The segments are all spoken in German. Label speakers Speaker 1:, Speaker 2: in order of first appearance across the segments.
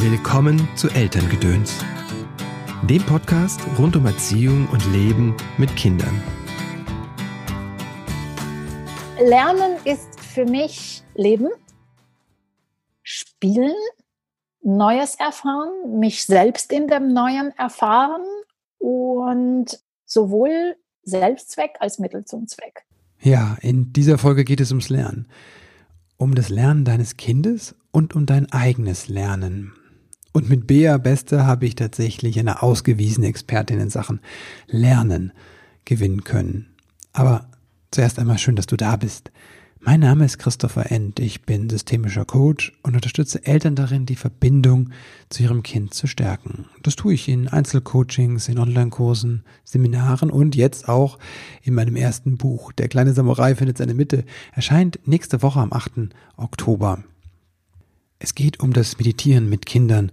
Speaker 1: Willkommen zu Elterngedöns, dem Podcast rund um Erziehung und Leben mit Kindern.
Speaker 2: Lernen ist für mich Leben, Spielen, Neues erfahren, mich selbst in dem Neuen erfahren und sowohl Selbstzweck als Mittel zum Zweck.
Speaker 1: Ja, in dieser Folge geht es ums Lernen. Um das Lernen deines Kindes und um dein eigenes Lernen. Und mit Bea Beste habe ich tatsächlich eine ausgewiesene Expertin in Sachen Lernen gewinnen können. Aber zuerst einmal schön, dass du da bist. Mein Name ist Christopher End. Ich bin systemischer Coach und unterstütze Eltern darin, die Verbindung zu ihrem Kind zu stärken. Das tue ich in Einzelcoachings, in Online-Kursen, Seminaren und jetzt auch in meinem ersten Buch. Der kleine Samurai findet seine Mitte. Erscheint nächste Woche am 8. Oktober. Es geht um das Meditieren mit Kindern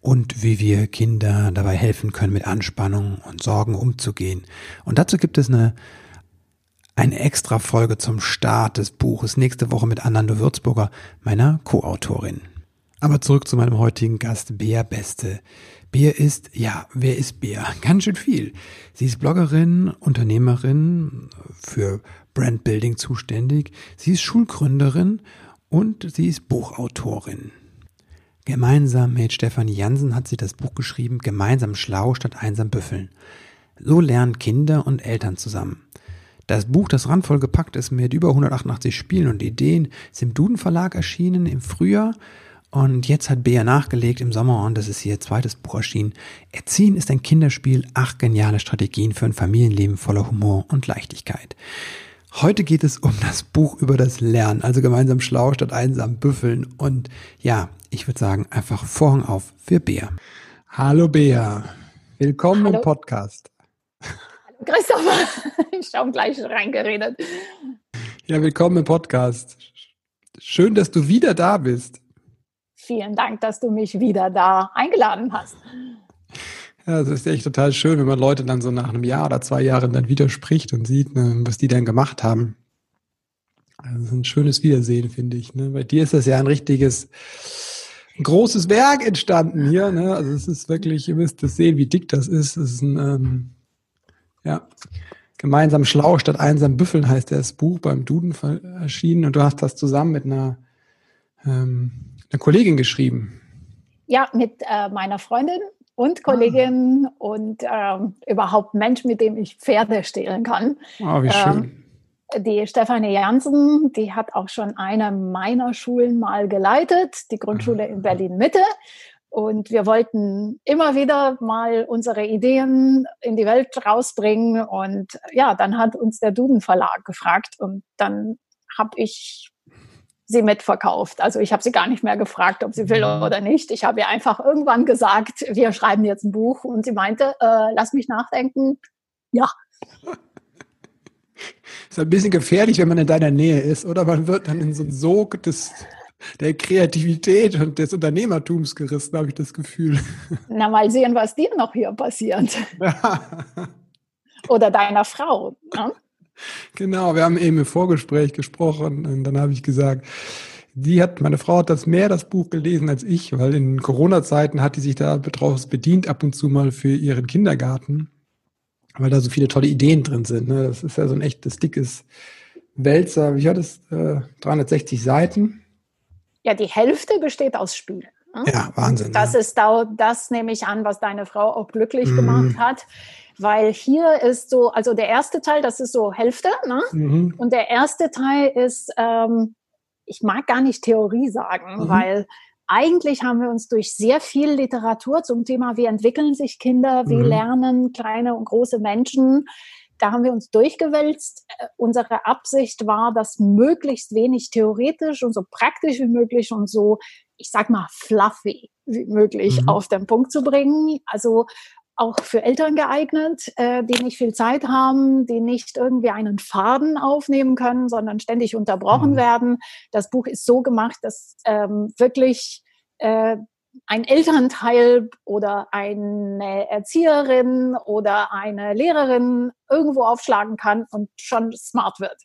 Speaker 1: und wie wir Kinder dabei helfen können, mit Anspannung und Sorgen umzugehen. Und dazu gibt es eine, eine extra Folge zum Start des Buches nächste Woche mit Anando Würzburger, meiner Co-Autorin. Aber zurück zu meinem heutigen Gast, Bea Beste. Bea ist, ja, wer ist Bea? Ganz schön viel. Sie ist Bloggerin, Unternehmerin, für Brandbuilding zuständig. Sie ist Schulgründerin und sie ist Buchautorin. Gemeinsam mit Stefanie Jansen hat sie das Buch geschrieben Gemeinsam schlau statt einsam büffeln. So lernen Kinder und Eltern zusammen. Das Buch, das randvoll gepackt ist mit über 188 Spielen und Ideen, ist im Duden Verlag erschienen im Frühjahr und jetzt hat Bea nachgelegt im Sommer und das ist ihr zweites Buch erschienen. Erziehen ist ein Kinderspiel, acht geniale Strategien für ein Familienleben voller Humor und Leichtigkeit. Heute geht es um das Buch über das Lernen, also gemeinsam schlau statt einsam büffeln. Und ja, ich würde sagen, einfach Vorhang auf für Bea. Hallo Bea, willkommen Hallo. im Podcast.
Speaker 2: Hallo Christopher, ich habe gleich reingeredet.
Speaker 1: Ja, willkommen im Podcast. Schön, dass du wieder da bist.
Speaker 2: Vielen Dank, dass du mich wieder da eingeladen hast.
Speaker 1: Ja, das ist echt total schön, wenn man Leute dann so nach einem Jahr oder zwei Jahren dann widerspricht und sieht, ne, was die dann gemacht haben. Also das ist ein schönes Wiedersehen, finde ich. Ne? Bei dir ist das ja ein richtiges, ein großes Werk entstanden hier. Ne? Also es ist wirklich, ihr müsst das sehen, wie dick das ist. Es ist ein, ähm, ja, gemeinsam schlau statt einsam büffeln heißt das Buch beim Duden erschienen und du hast das zusammen mit einer, ähm, einer Kollegin geschrieben.
Speaker 2: Ja, mit äh, meiner Freundin und Kollegin ah. und ähm, überhaupt Mensch, mit dem ich Pferde stehlen kann.
Speaker 1: Oh, wie ähm, schön.
Speaker 2: Ähm, die Stefanie Jansen, die hat auch schon eine meiner Schulen mal geleitet, die Grundschule in ah. Berlin Mitte. Und wir wollten immer wieder mal unsere Ideen in die Welt rausbringen. Und ja, dann hat uns der Duden Verlag gefragt und dann habe ich sie mitverkauft. Also ich habe sie gar nicht mehr gefragt, ob sie will oder nicht. Ich habe ihr einfach irgendwann gesagt, wir schreiben jetzt ein Buch. Und sie meinte, äh, lass mich nachdenken. Ja.
Speaker 1: Ist ein bisschen gefährlich, wenn man in deiner Nähe ist, oder man wird dann in so einen Sog des, der Kreativität und des Unternehmertums gerissen, habe ich das Gefühl.
Speaker 2: Na, mal sehen, was dir noch hier passiert. oder deiner Frau. Ne?
Speaker 1: Genau, wir haben eben im Vorgespräch gesprochen und dann habe ich gesagt, die hat, meine Frau hat das mehr das Buch gelesen als ich, weil in Corona-Zeiten hat die sich da draus bedient, ab und zu mal für ihren Kindergarten, weil da so viele tolle Ideen drin sind. Ne? Das ist ja so ein echtes dickes Wälzer. Wie hat es? Äh, 360 Seiten.
Speaker 2: Ja, die Hälfte besteht aus Spielen.
Speaker 1: Ne? Ja, Wahnsinn.
Speaker 2: Das ja. ist da, das nehme ich an, was deine Frau auch glücklich mm. gemacht hat weil hier ist so, also der erste Teil, das ist so Hälfte, ne? Mhm. und der erste Teil ist, ähm, ich mag gar nicht Theorie sagen, mhm. weil eigentlich haben wir uns durch sehr viel Literatur zum Thema, wie entwickeln sich Kinder, wie mhm. lernen kleine und große Menschen, da haben wir uns durchgewälzt. Äh, unsere Absicht war, das möglichst wenig theoretisch und so praktisch wie möglich und so, ich sag mal, fluffy wie möglich mhm. auf den Punkt zu bringen. Also auch für Eltern geeignet, äh, die nicht viel Zeit haben, die nicht irgendwie einen Faden aufnehmen können, sondern ständig unterbrochen mhm. werden. Das Buch ist so gemacht, dass ähm, wirklich äh, ein Elternteil oder eine Erzieherin oder eine Lehrerin irgendwo aufschlagen kann und schon smart wird.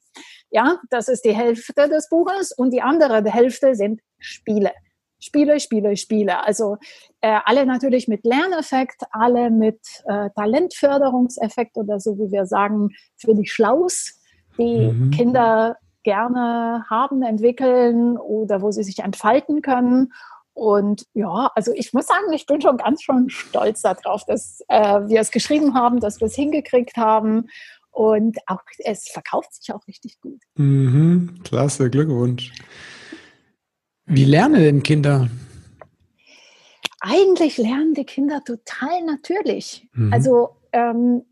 Speaker 2: Ja, das ist die Hälfte des Buches und die andere Hälfte sind Spiele. Spiele, Spiele, Spiele. Also äh, alle natürlich mit Lerneffekt, alle mit äh, Talentförderungseffekt oder so wie wir sagen, für die Schlaus, die mhm. Kinder gerne haben, entwickeln oder wo sie sich entfalten können. Und ja, also ich muss sagen, ich bin schon ganz schon stolz darauf, dass äh, wir es geschrieben haben, dass wir es hingekriegt haben. Und auch es verkauft sich auch richtig gut.
Speaker 1: Mhm, klasse, Glückwunsch. Wie lernen denn Kinder?
Speaker 2: Eigentlich lernen die Kinder total natürlich. Mhm. Also ähm,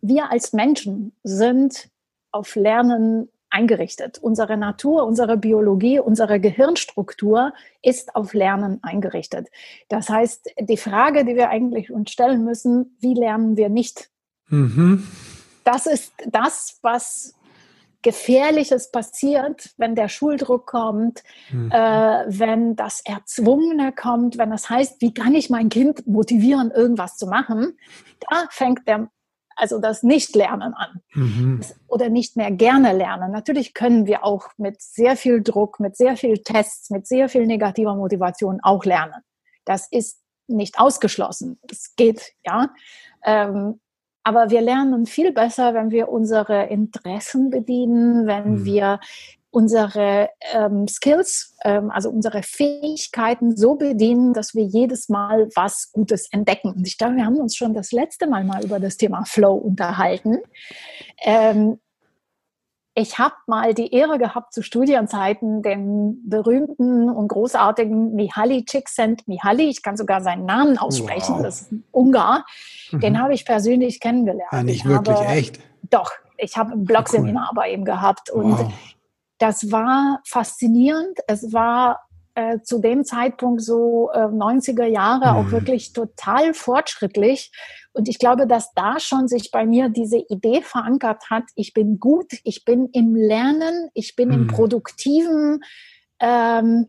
Speaker 2: wir als Menschen sind auf Lernen eingerichtet. Unsere Natur, unsere Biologie, unsere Gehirnstruktur ist auf Lernen eingerichtet. Das heißt, die Frage, die wir eigentlich uns stellen müssen, wie lernen wir nicht? Mhm. Das ist das, was Gefährliches passiert, wenn der Schuldruck kommt, mhm. äh, wenn das Erzwungene kommt, wenn das heißt, wie kann ich mein Kind motivieren, irgendwas zu machen, da fängt der, also das Nicht-Lernen an mhm. oder nicht mehr gerne lernen. Natürlich können wir auch mit sehr viel Druck, mit sehr viel Tests, mit sehr viel negativer Motivation auch lernen. Das ist nicht ausgeschlossen. Es geht, ja. Ähm, aber wir lernen viel besser, wenn wir unsere Interessen bedienen, wenn mhm. wir unsere ähm, Skills, ähm, also unsere Fähigkeiten so bedienen, dass wir jedes Mal was Gutes entdecken. Und ich glaube, wir haben uns schon das letzte Mal mal über das Thema Flow unterhalten. Ähm, ich habe mal die Ehre gehabt, zu Studienzeiten den berühmten und großartigen Mihaly Csikszentmihalyi, ich kann sogar seinen Namen aussprechen, wow. das ist ein Ungar, mhm. den habe ich persönlich kennengelernt.
Speaker 1: Ja, nicht wirklich, habe, echt?
Speaker 2: Doch, ich habe ein Blogseminar cool. bei ihm gehabt und wow. das war faszinierend. Es war äh, zu dem Zeitpunkt so äh, 90er Jahre mhm. auch wirklich total fortschrittlich. Und ich glaube, dass da schon sich bei mir diese Idee verankert hat, ich bin gut, ich bin im Lernen, ich bin mhm. im produktiven ähm,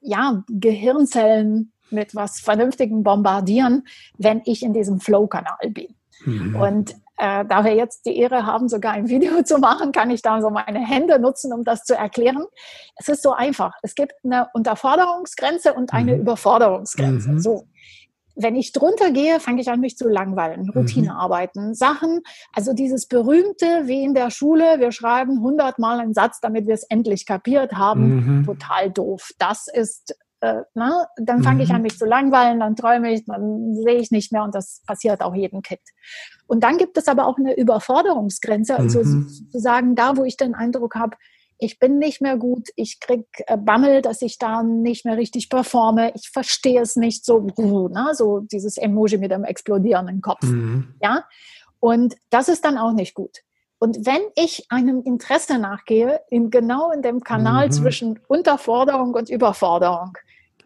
Speaker 2: ja, Gehirnzellen mit was Vernünftigem bombardieren, wenn ich in diesem Flow-Kanal bin. Mhm. Und äh, da wir jetzt die Ehre haben, sogar ein Video zu machen, kann ich da so meine Hände nutzen, um das zu erklären. Es ist so einfach. Es gibt eine Unterforderungsgrenze und eine mhm. Überforderungsgrenze. Mhm. So. Wenn ich drunter gehe, fange ich an, mich zu langweilen. Routinearbeiten, mhm. Sachen. Also dieses berühmte, wie in der Schule, wir schreiben hundertmal einen Satz, damit wir es endlich kapiert haben. Mhm. Total doof. Das ist äh, na, dann fange mhm. ich an, mich zu langweilen, dann träume ich, dann sehe ich nicht mehr und das passiert auch jedem Kind. Und dann gibt es aber auch eine Überforderungsgrenze, also mhm. sozusagen da, wo ich den Eindruck habe, ich bin nicht mehr gut, ich krieg äh, Bammel, dass ich da nicht mehr richtig performe, ich verstehe es nicht so, na, so dieses Emoji mit dem explodierenden Kopf. Mhm. Ja, und das ist dann auch nicht gut. Und wenn ich einem Interesse nachgehe, in genau in dem Kanal mhm. zwischen Unterforderung und Überforderung,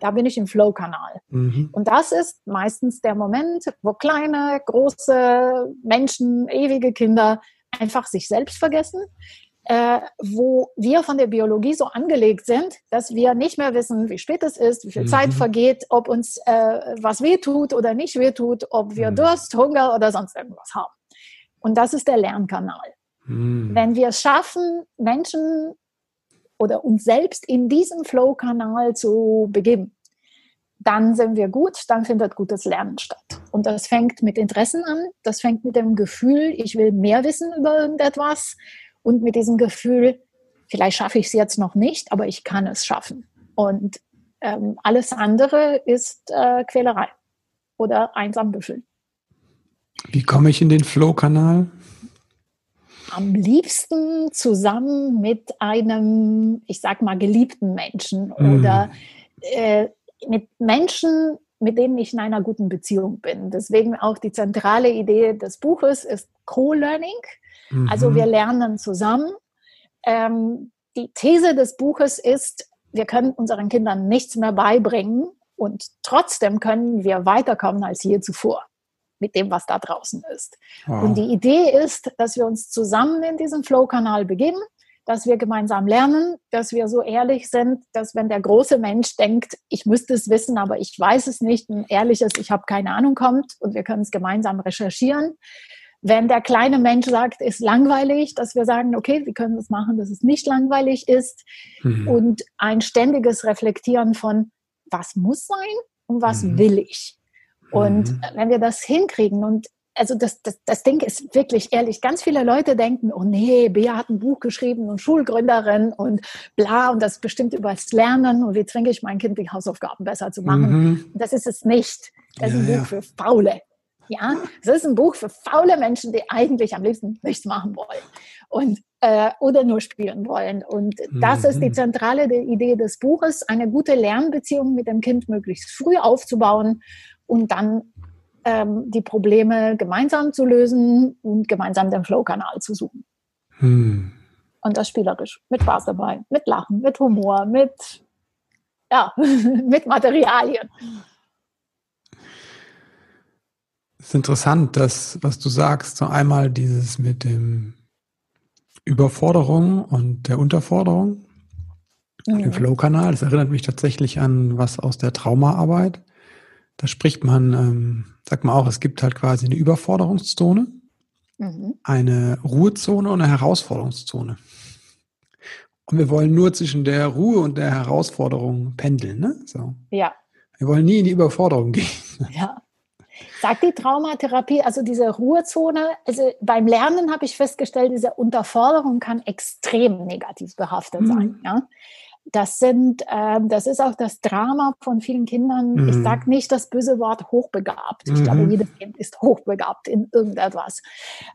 Speaker 2: da bin ich im Flow-Kanal. Mhm. Und das ist meistens der Moment, wo kleine, große Menschen, ewige Kinder einfach sich selbst vergessen, äh, wo wir von der Biologie so angelegt sind, dass wir nicht mehr wissen, wie spät es ist, wie viel mhm. Zeit vergeht, ob uns äh, was wehtut oder nicht wehtut, ob wir mhm. Durst, Hunger oder sonst irgendwas haben. Und das ist der Lernkanal. Mhm. Wenn wir es schaffen, Menschen oder uns selbst in diesem Flow-Kanal zu begeben, dann sind wir gut, dann findet gutes Lernen statt. Und das fängt mit Interessen an, das fängt mit dem Gefühl, ich will mehr wissen über irgendetwas und mit diesem Gefühl, vielleicht schaffe ich es jetzt noch nicht, aber ich kann es schaffen. Und ähm, alles andere ist äh, Quälerei oder einsam büffeln.
Speaker 1: Wie komme ich in den Flow-Kanal?
Speaker 2: am liebsten zusammen mit einem, ich sag mal, geliebten Menschen mm. oder äh, mit Menschen, mit denen ich in einer guten Beziehung bin. Deswegen auch die zentrale Idee des Buches ist Co-Learning. Mhm. Also wir lernen zusammen. Ähm, die These des Buches ist, wir können unseren Kindern nichts mehr beibringen und trotzdem können wir weiterkommen als je zuvor mit dem, was da draußen ist. Wow. Und die Idee ist, dass wir uns zusammen in diesem Flow-Kanal begeben, dass wir gemeinsam lernen, dass wir so ehrlich sind, dass wenn der große Mensch denkt, ich müsste es wissen, aber ich weiß es nicht, ein ehrliches, ich habe keine Ahnung kommt und wir können es gemeinsam recherchieren. Wenn der kleine Mensch sagt, ist langweilig, dass wir sagen, okay, wir können es machen, dass es nicht langweilig ist mhm. und ein ständiges Reflektieren von, was muss sein und was mhm. will ich. Und mhm. wenn wir das hinkriegen und also das, das, das Ding ist wirklich ehrlich, ganz viele Leute denken, oh nee, Bea hat ein Buch geschrieben und Schulgründerin und bla und das bestimmt über das Lernen und wie zwinge ich mein Kind, die Hausaufgaben besser zu machen. Mhm. Das ist es nicht. Das ja, ist ein Buch ja. für Faule. Ja, es ist ein Buch für faule Menschen, die eigentlich am liebsten nichts machen wollen und äh, oder nur spielen wollen. Und das mhm. ist die mhm. zentrale Idee des Buches, eine gute Lernbeziehung mit dem Kind möglichst früh aufzubauen und dann ähm, die Probleme gemeinsam zu lösen und gemeinsam den Flow-Kanal zu suchen. Mhm. Und das spielerisch, mit Spaß dabei, mit Lachen, mit Humor, mit ja, mit Materialien.
Speaker 1: Es ist interessant, dass, was du sagst, so einmal dieses mit dem Überforderung und der Unterforderung, mhm. dem Flow-Kanal. Das erinnert mich tatsächlich an was aus der Traumaarbeit. Da spricht man, ähm, sagt man auch, es gibt halt quasi eine Überforderungszone, mhm. eine Ruhezone und eine Herausforderungszone. Und wir wollen nur zwischen der Ruhe und der Herausforderung pendeln, ne? So.
Speaker 2: Ja.
Speaker 1: Wir wollen nie in die Überforderung gehen.
Speaker 2: Ja. Sagt die Traumatherapie, also diese Ruhezone, also beim Lernen habe ich festgestellt, diese Unterforderung kann extrem negativ behaftet mhm. sein. Ja? Das sind, äh, das ist auch das Drama von vielen Kindern. Mhm. Ich sage nicht das böse Wort hochbegabt. Ich mhm. glaube, jedes Kind ist hochbegabt in irgendetwas.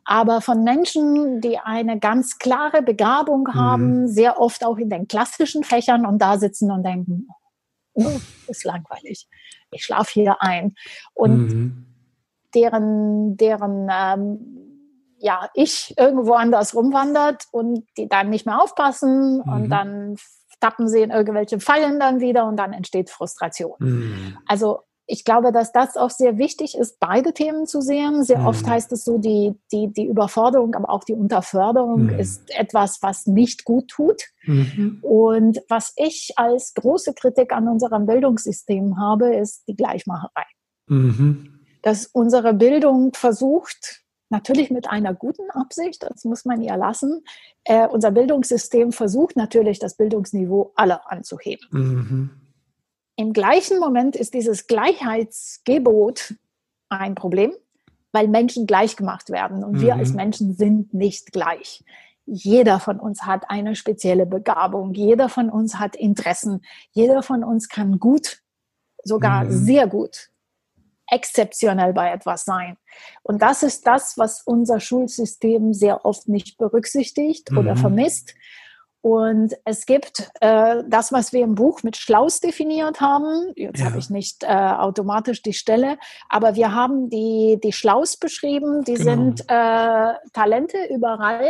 Speaker 2: Aber von Menschen, die eine ganz klare Begabung mhm. haben, sehr oft auch in den klassischen Fächern und da sitzen und denken, oh, ist langweilig. Ich schlafe hier ein. Und mhm. Deren, deren ähm, ja, ich irgendwo anders rumwandert und die dann nicht mehr aufpassen mhm. und dann tappen sie in irgendwelche Fallen dann wieder und dann entsteht Frustration. Mhm. Also ich glaube, dass das auch sehr wichtig ist, beide Themen zu sehen. Sehr mhm. oft heißt es so, die, die, die Überforderung, aber auch die Unterförderung mhm. ist etwas, was nicht gut tut. Mhm. Und was ich als große Kritik an unserem Bildungssystem habe, ist die Gleichmacherei. Mhm. Dass unsere Bildung versucht, natürlich mit einer guten Absicht, das muss man ja lassen, äh, unser Bildungssystem versucht natürlich, das Bildungsniveau aller anzuheben. Mhm. Im gleichen Moment ist dieses Gleichheitsgebot ein Problem, weil Menschen gleich gemacht werden und mhm. wir als Menschen sind nicht gleich. Jeder von uns hat eine spezielle Begabung, jeder von uns hat Interessen, jeder von uns kann gut, sogar mhm. sehr gut, exzeptionell bei etwas sein. Und das ist das, was unser Schulsystem sehr oft nicht berücksichtigt mhm. oder vermisst. Und es gibt äh, das, was wir im Buch mit Schlaus definiert haben. Jetzt ja. habe ich nicht äh, automatisch die Stelle, aber wir haben die, die Schlaus beschrieben. Die genau. sind äh, Talente überall.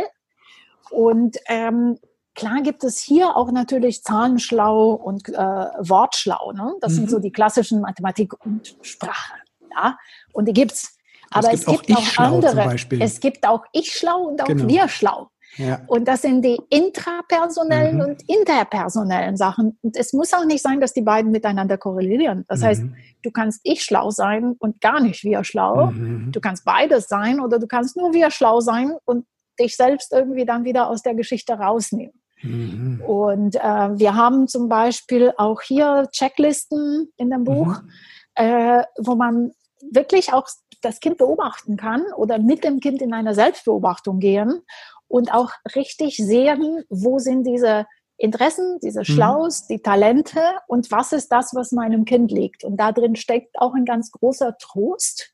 Speaker 2: Und ähm, klar gibt es hier auch natürlich Zahlenschlau und äh, Wortschlau. Ne? Das mhm. sind so die klassischen Mathematik und Sprache. Ja? Und die gibt's. Aber es gibt, es gibt auch, auch andere. Es gibt auch ich schlau und auch genau. wir schlau. Ja. Und das sind die intrapersonellen mhm. und interpersonellen Sachen. Und es muss auch nicht sein, dass die beiden miteinander korrelieren. Das mhm. heißt, du kannst ich schlau sein und gar nicht wir schlau. Mhm. Du kannst beides sein oder du kannst nur wir schlau sein und dich selbst irgendwie dann wieder aus der Geschichte rausnehmen. Mhm. Und äh, wir haben zum Beispiel auch hier Checklisten in dem Buch, mhm. äh, wo man wirklich auch das Kind beobachten kann oder mit dem Kind in eine Selbstbeobachtung gehen und auch richtig sehen, wo sind diese Interessen, diese mhm. Schlaus, mhm. die Talente und was ist das, was meinem Kind liegt. Und da drin steckt auch ein ganz großer Trost,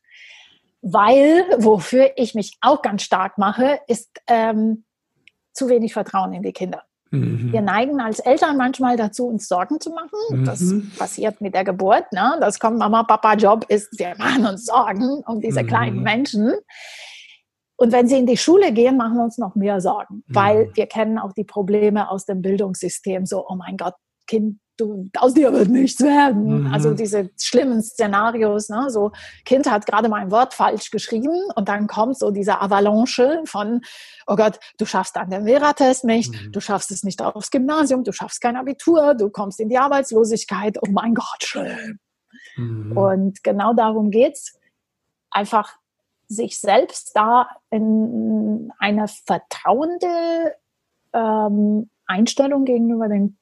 Speaker 2: weil wofür ich mich auch ganz stark mache, ist ähm, zu wenig Vertrauen in die Kinder. Mhm. Wir neigen als Eltern manchmal dazu, uns Sorgen zu machen. Mhm. Das passiert mit der Geburt. Ne? Das kommt, Mama, Papa, Job ist, wir machen uns Sorgen um diese mhm. kleinen Menschen. Und wenn sie in die Schule gehen, machen wir uns noch mehr Sorgen, weil mhm. wir kennen auch die Probleme aus dem Bildungssystem. So, oh mein Gott, Kind, du, aus dir wird nichts werden. Mhm. Also diese schlimmen Szenarios, ne? so Kind hat gerade mal ein Wort falsch geschrieben und dann kommt so diese Avalanche von, oh Gott, du schaffst dann den Lehrer-Test nicht, mhm. du schaffst es nicht aufs Gymnasium, du schaffst kein Abitur, du kommst in die Arbeitslosigkeit, oh mein Gott, schlimm. Mhm. Und genau darum geht's. Einfach sich selbst da in eine vertrauende ähm, Einstellung gegenüber dem,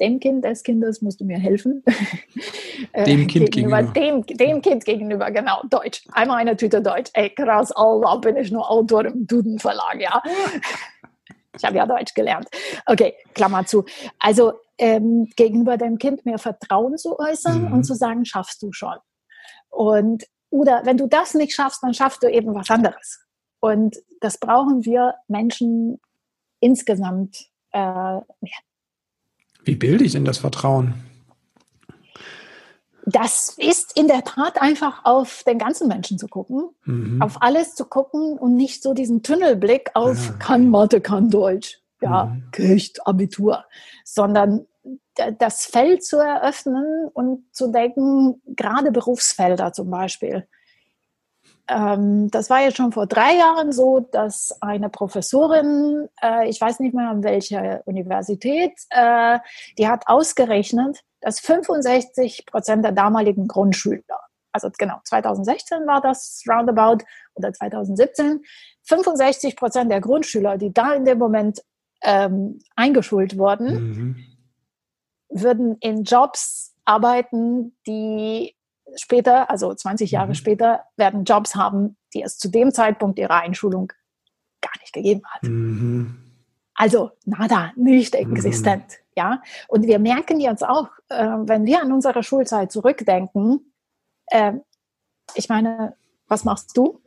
Speaker 2: dem Kind des Kindes, musst du mir helfen,
Speaker 1: Äh, dem Kind
Speaker 2: gegenüber. gegenüber. Dem, dem Kind gegenüber, genau, Deutsch. Einmal eine Tüte Deutsch. Ey, krass, da bin ich nur Autor im Duden Verlag, ja. Ich habe ja Deutsch gelernt. Okay, Klammer zu. Also ähm, gegenüber dem Kind mehr Vertrauen zu äußern mhm. und zu sagen, schaffst du schon. Und oder wenn du das nicht schaffst, dann schaffst du eben was anderes. Und das brauchen wir Menschen insgesamt äh.
Speaker 1: Wie bilde ich denn das Vertrauen?
Speaker 2: Das ist in der Tat einfach auf den ganzen Menschen zu gucken, mhm. auf alles zu gucken und nicht so diesen Tunnelblick auf ja. kann Mathe, kann Deutsch, ja, mhm. Kircht, Abitur, sondern das Feld zu eröffnen und zu denken, gerade Berufsfelder zum Beispiel. Ähm, das war jetzt schon vor drei Jahren so, dass eine Professorin, äh, ich weiß nicht mehr an welcher Universität, äh, die hat ausgerechnet, dass 65 Prozent der damaligen Grundschüler, also genau 2016 war das roundabout oder 2017, 65 Prozent der Grundschüler, die da in dem Moment ähm, eingeschult wurden, mhm. würden in Jobs arbeiten, die später, also 20 Jahre mhm. später, werden Jobs haben, die es zu dem Zeitpunkt ihrer Einschulung gar nicht gegeben hat. Mhm. Also nada, nicht mhm. existent. Mhm. Ja, und wir merken jetzt auch, äh, wenn wir an unsere Schulzeit zurückdenken, äh, ich meine, was machst du?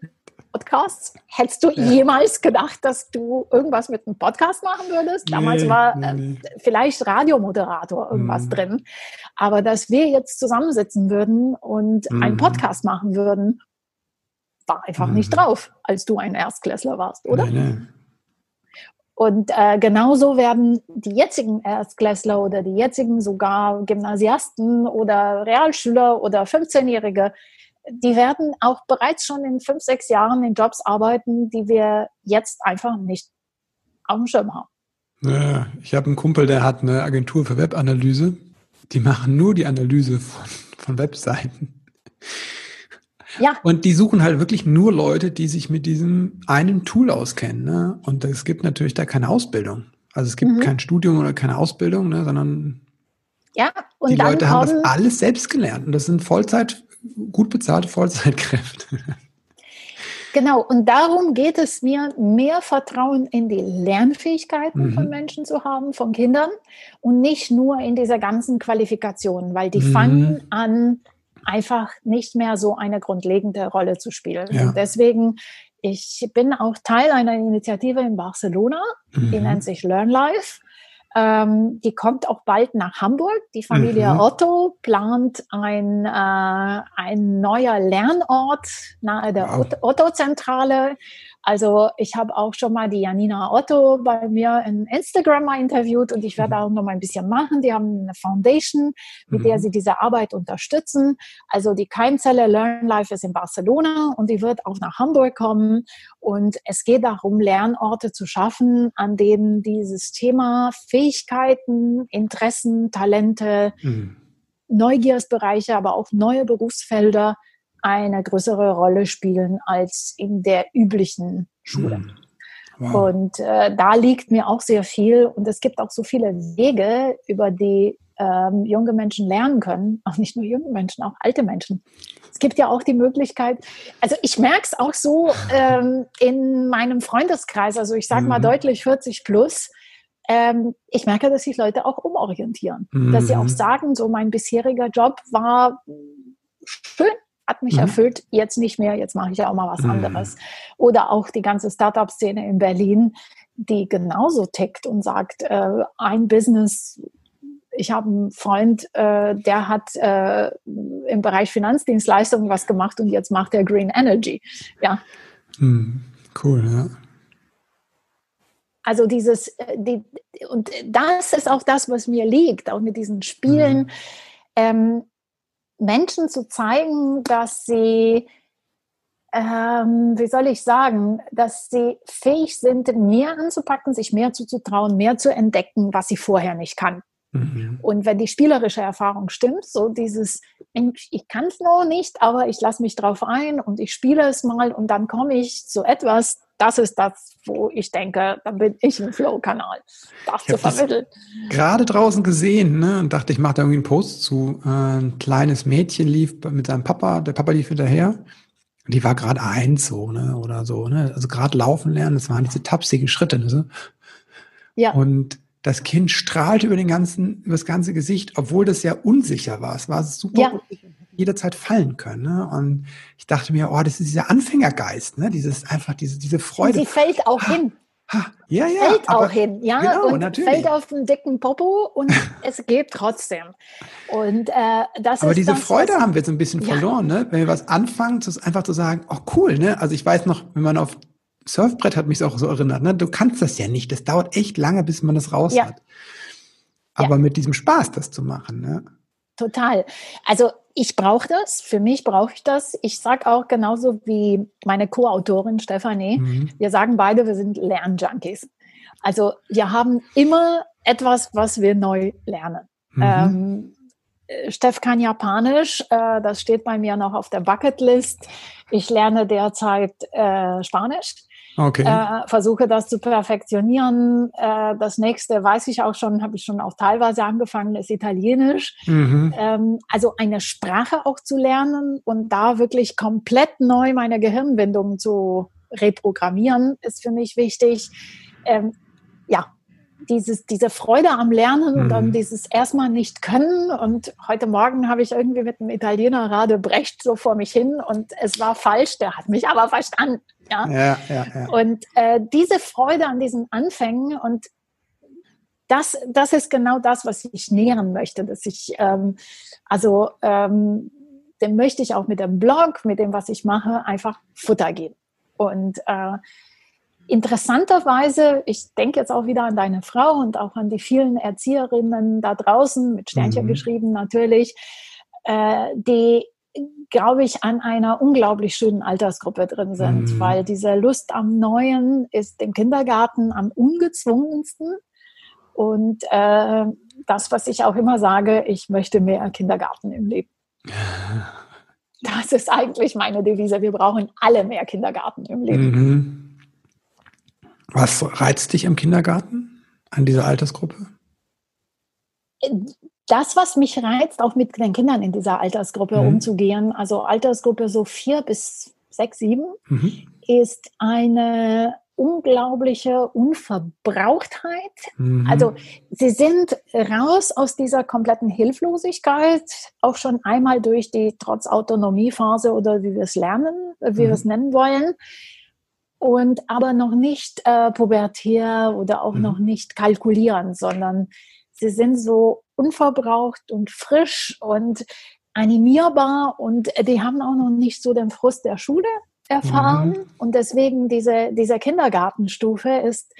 Speaker 2: Podcasts. Hättest du ja. jemals gedacht, dass du irgendwas mit einem Podcast machen würdest? Damals nee, war äh, nee. vielleicht Radiomoderator irgendwas mhm. drin. Aber dass wir jetzt zusammensitzen würden und mhm. einen Podcast machen würden, war einfach mhm. nicht drauf, als du ein Erstklässler warst, oder? Nee, und äh, genauso werden die jetzigen Erstklässler oder die jetzigen sogar Gymnasiasten oder Realschüler oder 15-Jährige die werden auch bereits schon in fünf, sechs Jahren in Jobs arbeiten, die wir jetzt einfach nicht auf dem Schirm haben.
Speaker 1: Ja, ich habe einen Kumpel, der hat eine Agentur für Webanalyse. Die machen nur die Analyse von, von Webseiten. Ja. Und die suchen halt wirklich nur Leute, die sich mit diesem einen Tool auskennen. Ne? Und es gibt natürlich da keine Ausbildung. Also es gibt mhm. kein Studium oder keine Ausbildung, ne, sondern ja, und die Leute haben das alles selbst gelernt. Und das sind Vollzeit gut bezahlte Vollzeitkräfte.
Speaker 2: Genau, und darum geht es mir, mehr Vertrauen in die Lernfähigkeiten mhm. von Menschen zu haben, von Kindern und nicht nur in dieser ganzen Qualifikation, weil die mhm. fangen an, einfach nicht mehr so eine grundlegende Rolle zu spielen. Ja. Und deswegen, ich bin auch Teil einer Initiative in Barcelona, mhm. die nennt sich Learn Life. Ähm, die kommt auch bald nach Hamburg. Die Familie mhm. Otto plant ein, äh, ein neuer Lernort nahe der wow. Otto-Zentrale. Also ich habe auch schon mal die Janina Otto bei mir in Instagram mal interviewt und ich werde mhm. auch noch mal ein bisschen machen. Die haben eine Foundation, mit mhm. der sie diese Arbeit unterstützen. Also die Keimzelle Learn Life ist in Barcelona und die wird auch nach Hamburg kommen. Und es geht darum, Lernorte zu schaffen, an denen dieses Thema Fähigkeiten, Interessen, Talente, mhm. Neugiersbereiche, aber auch neue Berufsfelder eine größere Rolle spielen als in der üblichen Schule. Hm. Wow. Und äh, da liegt mir auch sehr viel und es gibt auch so viele Wege, über die ähm, junge Menschen lernen können. Auch nicht nur junge Menschen, auch alte Menschen. Es gibt ja auch die Möglichkeit, also ich merke es auch so ähm, in meinem Freundeskreis, also ich sage mal mhm. deutlich 40 plus, ähm, ich merke, dass sich Leute auch umorientieren. Mhm. Dass sie auch mhm. sagen, so mein bisheriger Job war schön, hat mich mhm. erfüllt, jetzt nicht mehr, jetzt mache ich auch mal was mhm. anderes. Oder auch die ganze Startup-Szene in Berlin, die genauso tickt und sagt, äh, ein Business, ich habe einen Freund, äh, der hat äh, im Bereich Finanzdienstleistungen was gemacht und jetzt macht er Green Energy. Ja.
Speaker 1: Mhm. Cool, ja.
Speaker 2: Also dieses, äh, die, und das ist auch das, was mir liegt, auch mit diesen Spielen. Mhm. Ähm, Menschen zu zeigen, dass sie, ähm, wie soll ich sagen, dass sie fähig sind, mehr anzupacken, sich mehr zuzutrauen, mehr zu entdecken, was sie vorher nicht kannten. Mhm. Und wenn die spielerische Erfahrung stimmt, so dieses, ich kann es noch nicht, aber ich lasse mich drauf ein und ich spiele es mal und dann komme ich zu etwas, das ist das, wo ich denke, dann bin ich ein Flow-Kanal, das zu vermitteln.
Speaker 1: Gerade draußen gesehen ne, und dachte, ich mache da irgendwie einen Post zu. Äh, ein kleines Mädchen lief mit seinem Papa, der Papa lief hinterher. Die war gerade eins so, ne, oder so, ne? Also gerade laufen lernen, das waren diese tapsigen Schritte, ne? Ja. Und das Kind strahlte über den ganzen, über das ganze Gesicht, obwohl das ja unsicher war. Es war super ja. unsicher, jederzeit fallen können. Ne? Und ich dachte mir, oh, das ist dieser Anfängergeist, ne? Dieses einfach diese diese Freude.
Speaker 2: Und sie fällt auch ha, hin.
Speaker 1: Ha, ja, ja.
Speaker 2: Fällt auch hin, ja. Genau, und natürlich. fällt auf den dicken Popo und es geht trotzdem. Und äh, das
Speaker 1: Aber diese das, Freude haben wir jetzt ein bisschen ja. verloren, ne? Wenn wir was anfangen, einfach zu sagen, oh cool, ne? Also ich weiß noch, wenn man auf Surfbrett hat mich auch so erinnert, ne? Du kannst das ja nicht. Das dauert echt lange, bis man das raus ja. hat. Aber ja. mit diesem Spaß, das zu machen, ne?
Speaker 2: Total. Also ich brauche das, für mich brauche ich das. Ich sage auch genauso wie meine Co-Autorin Stefanie, mhm. wir sagen beide, wir sind Lernjunkies. Also wir haben immer etwas, was wir neu lernen. Mhm. Ähm, Steff kann Japanisch, äh, das steht bei mir noch auf der Bucketlist. Ich lerne derzeit äh, Spanisch. Okay. Äh, versuche das zu perfektionieren. Äh, das nächste weiß ich auch schon, habe ich schon auch teilweise angefangen, ist Italienisch. Mhm. Ähm, also eine Sprache auch zu lernen und da wirklich komplett neu meine Gehirnwindungen zu reprogrammieren, ist für mich wichtig. Ähm, ja, dieses, diese Freude am Lernen und dann mhm. dieses erstmal nicht können. Und heute Morgen habe ich irgendwie mit einem Italiener gerade Brecht so vor mich hin und es war falsch, der hat mich aber verstanden. Ja, ja, ja, ja. Und äh, diese Freude an diesen Anfängen und das, das ist genau das, was ich nähren möchte, dass ich, ähm, also, ähm, dem möchte ich auch mit dem Blog, mit dem, was ich mache, einfach Futter geben. Und äh, interessanterweise, ich denke jetzt auch wieder an deine Frau und auch an die vielen Erzieherinnen da draußen, mit Sternchen mhm. geschrieben natürlich, äh, die, glaube ich, an einer unglaublich schönen Altersgruppe drin sind, mhm. weil diese Lust am Neuen ist im Kindergarten am ungezwungensten. Und äh, das, was ich auch immer sage, ich möchte mehr Kindergarten im Leben. Das ist eigentlich meine Devise. Wir brauchen alle mehr Kindergarten im Leben. Mhm.
Speaker 1: Was reizt dich im Kindergarten an dieser Altersgruppe?
Speaker 2: Das, was mich reizt, auch mit den Kindern in dieser Altersgruppe mhm. umzugehen, also Altersgruppe so vier bis sechs, sieben, mhm. ist eine unglaubliche Unverbrauchtheit. Mhm. Also sie sind raus aus dieser kompletten Hilflosigkeit, auch schon einmal durch die trotz Autonomiephase oder wie wir es lernen, wie wir es mhm. nennen wollen und aber noch nicht äh, pubertär oder auch mhm. noch nicht kalkulieren, sondern sie sind so unverbraucht und frisch und animierbar und die haben auch noch nicht so den Frust der Schule erfahren mhm. und deswegen diese, diese Kindergartenstufe ist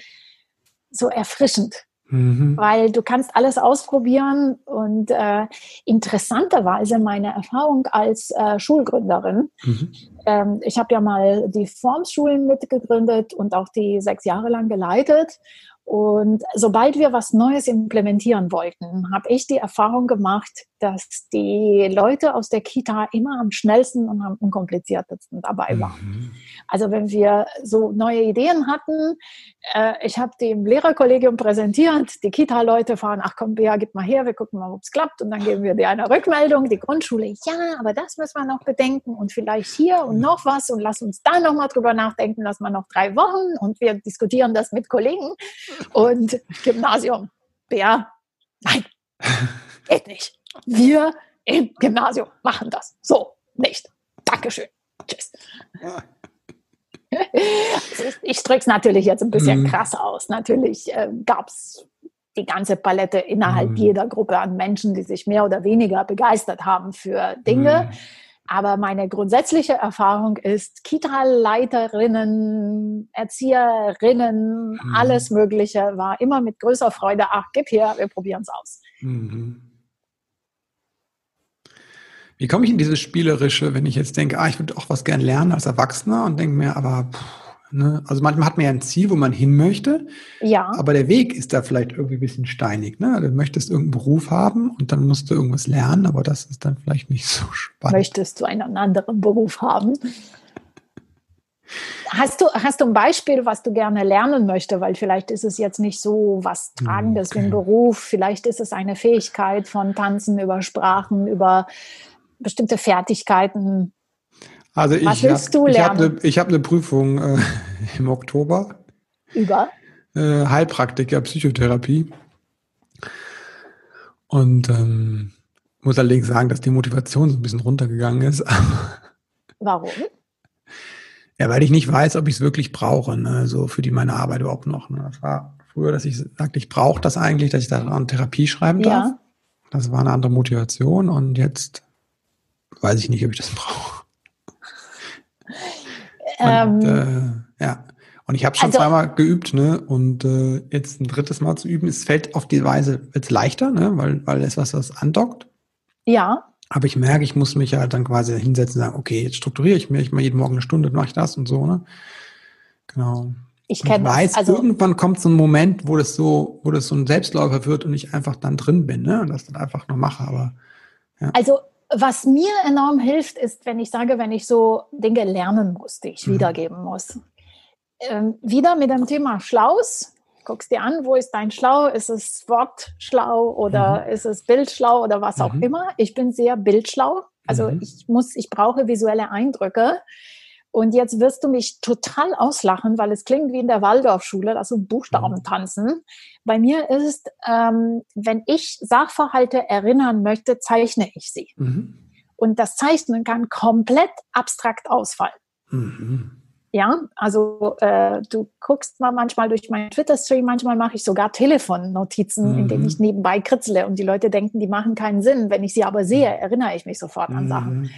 Speaker 2: so erfrischend. Mhm. Weil du kannst alles ausprobieren und äh, interessanterweise meine Erfahrung als äh, Schulgründerin. Mhm. Ähm, ich habe ja mal die Formschulen mitgegründet und auch die sechs Jahre lang geleitet. Und sobald wir was Neues implementieren wollten, habe ich die Erfahrung gemacht, dass die Leute aus der Kita immer am schnellsten und am unkompliziertesten dabei waren. Mhm. Also wenn wir so neue Ideen hatten, äh, ich habe die im Lehrerkollegium präsentiert, die Kita-Leute fahren, ach komm, Bea, gib mal her, wir gucken mal, ob es klappt und dann geben wir dir eine Rückmeldung. Die Grundschule, ja, aber das müssen wir noch bedenken und vielleicht hier und noch was und lass uns da nochmal drüber nachdenken, lass mal noch drei Wochen und wir diskutieren das mit Kollegen und Gymnasium, Bea, nein, geht nicht wir im Gymnasium machen das. So, nicht. Dankeschön. Tschüss. Also ich, ich drücke es natürlich jetzt ein bisschen mhm. krass aus. Natürlich äh, gab es die ganze Palette innerhalb mhm. jeder Gruppe an Menschen, die sich mehr oder weniger begeistert haben für Dinge. Mhm. Aber meine grundsätzliche Erfahrung ist, Kita-Leiterinnen, Erzieherinnen, mhm. alles Mögliche war immer mit größer Freude, ach, gib her, wir probieren es aus. Mhm.
Speaker 1: Wie komme ich in dieses Spielerische, wenn ich jetzt denke, ah, ich würde auch was gern lernen als Erwachsener und denke mir, aber pff, Ne? Also manchmal hat man ja ein Ziel, wo man hin möchte.
Speaker 2: Ja.
Speaker 1: Aber der Weg ist da vielleicht irgendwie ein bisschen steinig. Ne? Du möchtest irgendeinen Beruf haben und dann musst du irgendwas lernen, aber das ist dann vielleicht nicht so spannend.
Speaker 2: Möchtest du einen anderen Beruf haben? Hast du, hast du ein Beispiel, was du gerne lernen möchtest? Weil vielleicht ist es jetzt nicht so was Tragendes okay. wie ein Beruf. Vielleicht ist es eine Fähigkeit von Tanzen über Sprachen, über bestimmte Fertigkeiten.
Speaker 1: Also ich habe ich hab eine, hab eine Prüfung äh, im Oktober.
Speaker 2: Über?
Speaker 1: Äh, Heilpraktiker, Psychotherapie. Und ähm, muss allerdings sagen, dass die Motivation so ein bisschen runtergegangen ist.
Speaker 2: Warum?
Speaker 1: Ja, weil ich nicht weiß, ob ich es wirklich brauche, ne? so für die meine Arbeit überhaupt noch. Ne? Das war früher, dass ich sagte, ich brauche das eigentlich, dass ich daran Therapie schreiben darf. Ja. Das war eine andere Motivation und jetzt weiß ich nicht, ob ich das brauche. Ähm, und, äh, ja. Und ich habe schon also, zweimal geübt, ne? Und äh, jetzt ein drittes Mal zu üben, es fällt auf die Weise jetzt leichter, ne? Weil, weil es was, was andockt.
Speaker 2: Ja.
Speaker 1: Aber ich merke, ich muss mich ja dann quasi hinsetzen und sagen, okay, jetzt strukturiere ich mich, ich mache jeden Morgen eine Stunde, mache ich das und so, ne? Genau.
Speaker 2: Ich kenne
Speaker 1: weiß, also irgendwann kommt so ein Moment, wo das so, wo das so ein Selbstläufer wird und ich einfach dann drin bin, ne? Und das dann einfach nur mache. Aber
Speaker 2: ja. Also was mir enorm hilft, ist, wenn ich sage, wenn ich so Dinge lernen muss, die ich mhm. wiedergeben muss. Ähm, wieder mit dem Thema Schlaus guckst dir an, wo ist dein Schlau? Ist es Wortschlau oder mhm. ist es Bildschlau oder was auch mhm. immer? Ich bin sehr bildschlau. Also mhm. ich muss, ich brauche visuelle Eindrücke. Und jetzt wirst du mich total auslachen, weil es klingt wie in der Waldorfschule, also Buchstaben mhm. tanzen. Bei mir ist, ähm, wenn ich Sachverhalte erinnern möchte, zeichne ich sie. Mhm. Und das Zeichnen kann komplett abstrakt ausfallen. Mhm. Ja, also äh, du guckst mal manchmal durch meinen Twitter-Stream, manchmal mache ich sogar Telefonnotizen, mhm. in denen ich nebenbei kritzle und die Leute denken, die machen keinen Sinn. Wenn ich sie aber sehe, mhm. erinnere ich mich sofort an Sachen.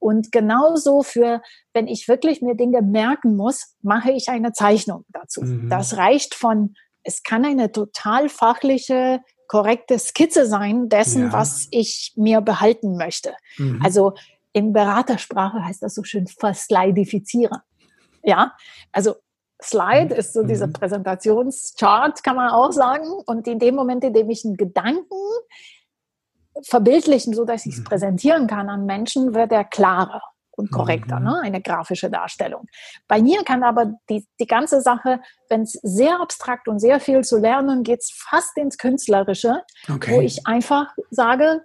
Speaker 2: Und genauso für, wenn ich wirklich mir Dinge merken muss, mache ich eine Zeichnung dazu. Mhm. Das reicht von, es kann eine total fachliche, korrekte Skizze sein dessen, ja. was ich mir behalten möchte. Mhm. Also in Beratersprache heißt das so schön verslidifizieren. Ja, also Slide ist so dieser mhm. Präsentationschart, kann man auch sagen. Und in dem Moment, in dem ich einen Gedanken verbildlichen, so dass ich es mhm. präsentieren kann an Menschen, wird er klarer und korrekter, mhm. ne? eine grafische Darstellung. Bei mir kann aber die, die ganze Sache, wenn es sehr abstrakt und sehr viel zu lernen, geht es fast ins Künstlerische, okay. wo ich einfach sage,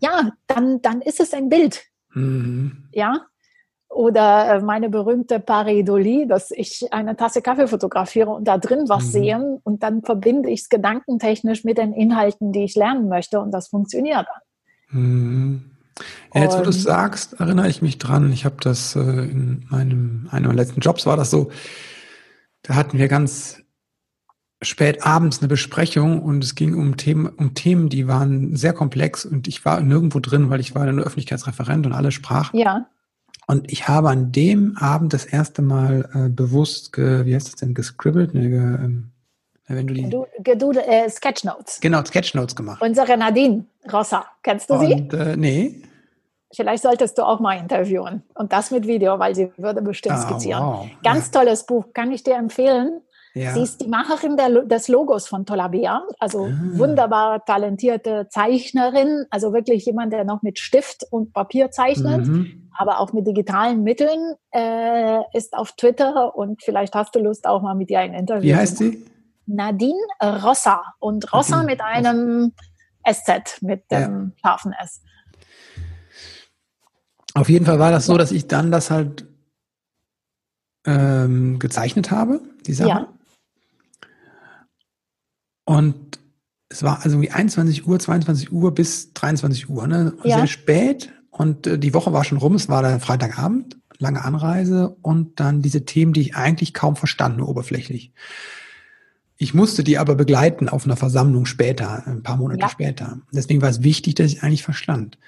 Speaker 2: ja, dann, dann ist es ein Bild. Mhm. Ja, oder äh, meine berühmte Pareidolie, dass ich eine Tasse Kaffee fotografiere und da drin was mhm. sehe und dann verbinde ich es gedankentechnisch mit den Inhalten, die ich lernen möchte und das funktioniert dann.
Speaker 1: Mhm. Ja, jetzt, wo du es sagst, erinnere ich mich dran. Ich habe das äh, in meinem, einem meiner letzten Jobs war das so, da hatten wir ganz spät abends eine Besprechung und es ging um Themen, um Themen, die waren sehr komplex und ich war nirgendwo drin, weil ich war eine Öffentlichkeitsreferent und alle sprachen.
Speaker 2: Ja.
Speaker 1: Und ich habe an dem Abend das erste Mal äh, bewusst, ge, wie heißt das denn, gescribbelt? Ne, ge, ähm,
Speaker 2: wenn du die Gedoodle, äh, Sketchnotes.
Speaker 1: Genau, Sketchnotes gemacht.
Speaker 2: Unsere Nadine Rossa, kennst du
Speaker 1: Und,
Speaker 2: sie?
Speaker 1: Äh, nee.
Speaker 2: Vielleicht solltest du auch mal interviewen. Und das mit Video, weil sie würde bestimmt ah, skizzieren. Wow. Ganz ja. tolles Buch, kann ich dir empfehlen. Ja. Sie ist die Macherin der, des Logos von Tolabea, also ah. wunderbar talentierte Zeichnerin, also wirklich jemand, der noch mit Stift und Papier zeichnet, mhm. aber auch mit digitalen Mitteln, äh, ist auf Twitter und vielleicht hast du Lust auch mal mit ihr ein Interview.
Speaker 1: Wie heißt sie?
Speaker 2: Nadine Rossa und Rossa Nadine. mit einem SZ, mit dem ja. scharfen S.
Speaker 1: Auf jeden Fall war das so, dass ich dann das halt ähm, gezeichnet habe, die Sache. Ja. Und es war also wie 21 Uhr, 22 Uhr bis 23 Uhr, ne? Ja. Sehr spät. Und äh, die Woche war schon rum, es war der Freitagabend, lange Anreise und dann diese Themen, die ich eigentlich kaum verstand, nur oberflächlich. Ich musste die aber begleiten auf einer Versammlung später, ein paar Monate ja. später. Deswegen war es wichtig, dass ich eigentlich verstand.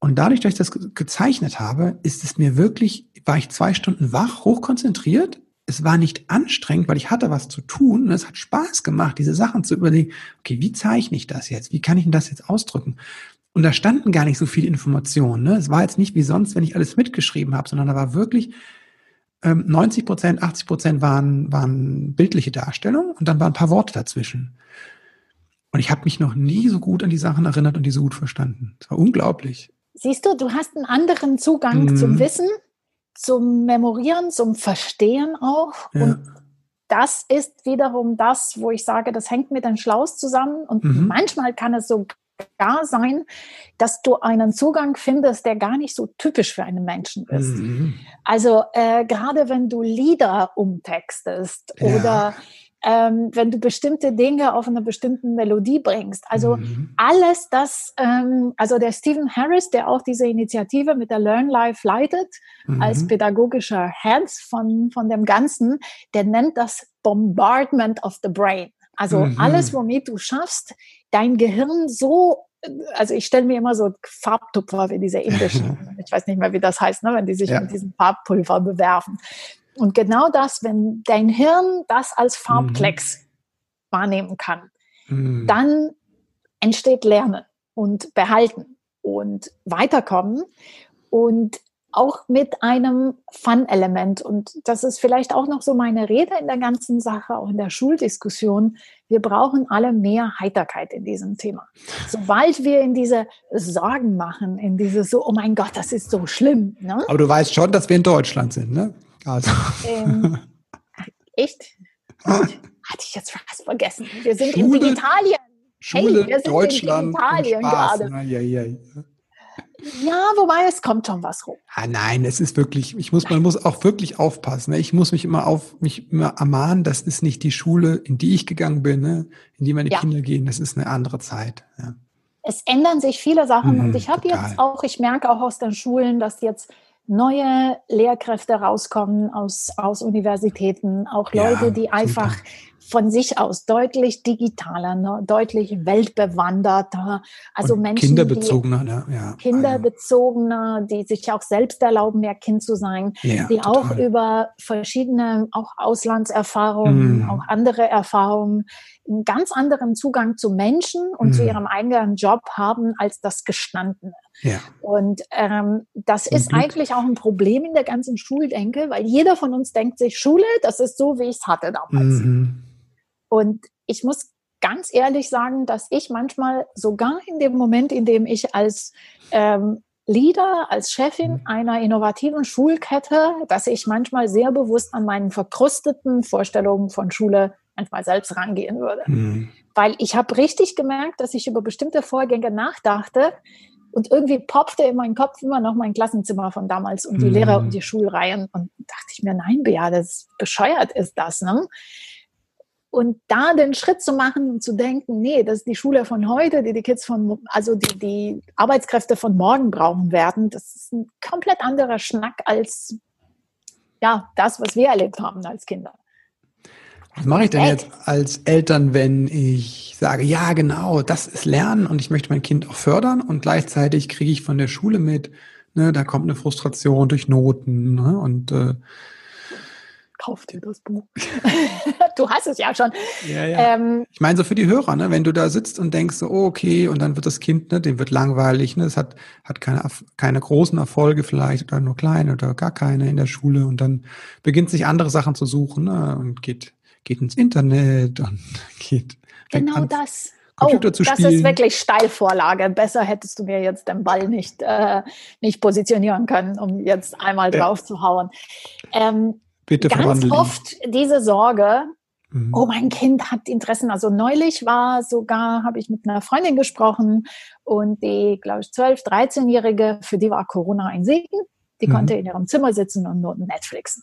Speaker 1: Und dadurch, dass ich das gezeichnet habe, ist es mir wirklich, war ich zwei Stunden wach, hochkonzentriert es war nicht anstrengend, weil ich hatte was zu tun und es hat Spaß gemacht, diese Sachen zu überlegen, okay, wie zeichne ich das jetzt? Wie kann ich denn das jetzt ausdrücken? Und da standen gar nicht so viele Informationen. Ne? Es war jetzt nicht wie sonst, wenn ich alles mitgeschrieben habe, sondern da war wirklich 90 ähm, Prozent, 80 Prozent waren, waren bildliche Darstellungen und dann waren ein paar Worte dazwischen. Und ich habe mich noch nie so gut an die Sachen erinnert und die so gut verstanden. Das war unglaublich.
Speaker 2: Siehst du, du hast einen anderen Zugang mhm. zum Wissen, zum Memorieren, zum Verstehen auch. Ja. Und das ist wiederum das, wo ich sage, das hängt mit den Schlaus zusammen. Und mhm. manchmal kann es so gar sein, dass du einen Zugang findest, der gar nicht so typisch für einen Menschen ist. Mhm. Also äh, gerade wenn du Lieder umtextest ja. oder ähm, wenn du bestimmte Dinge auf einer bestimmten Melodie bringst. Also mhm. alles das, ähm, also der Stephen Harris, der auch diese Initiative mit der Learn Life leitet, mhm. als pädagogischer Head von, von dem Ganzen, der nennt das Bombardment of the Brain. Also mhm. alles, womit du schaffst, dein Gehirn so also ich stelle mir immer so Farbtupfer wie diese indischen, ich weiß nicht mehr, wie das heißt, ne, wenn die sich ja. mit diesem Farbpulver bewerfen. Und genau das, wenn dein Hirn das als Farbklecks mhm. wahrnehmen kann, mhm. dann entsteht Lernen und Behalten und Weiterkommen und auch mit einem Fun-Element. Und das ist vielleicht auch noch so meine Rede in der ganzen Sache, auch in der Schuldiskussion. Wir brauchen alle mehr Heiterkeit in diesem Thema. Sobald wir in diese Sorgen machen, in diese so, oh mein Gott, das ist so schlimm. Ne?
Speaker 1: Aber du weißt schon, dass wir in Deutschland sind, ne? Also. Ähm,
Speaker 2: echt? Hatte ich jetzt fast vergessen. Wir sind Schule, in Digitalien.
Speaker 1: Schule, hey, wir sind Deutschland in
Speaker 2: Digitalien gerade. Ja, ja, ja. Ja, wobei es kommt schon was rum.
Speaker 1: Ah, nein, es ist wirklich, ich muss, man muss auch wirklich aufpassen. Ne? Ich muss mich immer auf, mich immer ermahnen, das ist nicht die Schule, in die ich gegangen bin, ne? in die meine ja. Kinder gehen. Das ist eine andere Zeit. Ja.
Speaker 2: Es ändern sich viele Sachen mhm, und ich habe jetzt auch, ich merke auch aus den Schulen, dass jetzt neue Lehrkräfte rauskommen aus, aus Universitäten, auch Leute, ja, die einfach super von sich aus deutlich digitaler, ne, deutlich weltbewanderter, also
Speaker 1: Und
Speaker 2: Menschen,
Speaker 1: kinderbezogener, ne?
Speaker 2: ja, kinderbezogener, die sich auch selbst erlauben, mehr Kind zu sein, ja, die total. auch über verschiedene auch Auslandserfahrungen, mm. auch andere Erfahrungen einen ganz anderen Zugang zu Menschen und mm. zu mhm. ihrem eigenen Job haben als das Gestandene. Ja. Und ähm, das ist Glück. eigentlich auch ein Problem in der ganzen Schuldenke, weil jeder von uns denkt sich, Schule, das ist so, wie ich es hatte damals. Mhm. Und ich muss ganz ehrlich sagen, dass ich manchmal sogar in dem Moment, in dem ich als ähm, Leader, als Chefin mhm. einer innovativen Schulkette, dass ich manchmal sehr bewusst an meinen verkrusteten Vorstellungen von Schule manchmal selbst rangehen würde. Mhm. Weil ich habe richtig gemerkt, dass ich über bestimmte Vorgänge nachdachte und irgendwie poppte in meinen Kopf immer noch mein Klassenzimmer von damals und die mhm. Lehrer und die Schulreihen und dachte ich mir, nein, Bea, das bescheuert ist das, ne? Und da den Schritt zu machen und zu denken, nee, das ist die Schule von heute, die die Kids von, also die, die Arbeitskräfte von morgen brauchen werden, das ist ein komplett anderer Schnack als, ja, das, was wir erlebt haben als Kinder.
Speaker 1: Was mache ich denn jetzt als Eltern, wenn ich sage, ja, genau, das ist Lernen und ich möchte mein Kind auch fördern und gleichzeitig kriege ich von der Schule mit, ne, da kommt eine Frustration durch Noten ne, und äh,
Speaker 2: kauf dir das Buch. du hast es ja schon.
Speaker 1: Ja, ja. Ähm, ich meine, so für die Hörer, ne, wenn du da sitzt und denkst, so, oh, okay, und dann wird das Kind, ne, dem wird langweilig, ne, es hat, hat keine, keine großen Erfolge vielleicht oder nur kleine oder gar keine in der Schule und dann beginnt sich andere Sachen zu suchen ne, und geht, geht ins Internet und geht.
Speaker 2: Genau das. Computer oh, zu spielen. Das ist wirklich Steilvorlage. Besser hättest du mir jetzt den Ball nicht, äh, nicht positionieren können, um jetzt einmal drauf zu hauen. Ähm,
Speaker 1: Bitte
Speaker 2: ganz verwandeln. oft diese Sorge, mhm. oh, mein Kind hat Interessen. Also neulich war sogar, habe ich mit einer Freundin gesprochen und die, glaube ich, 12-, 13-Jährige, für die war Corona ein Segen. Die mhm. konnte in ihrem Zimmer sitzen und nur Netflixen.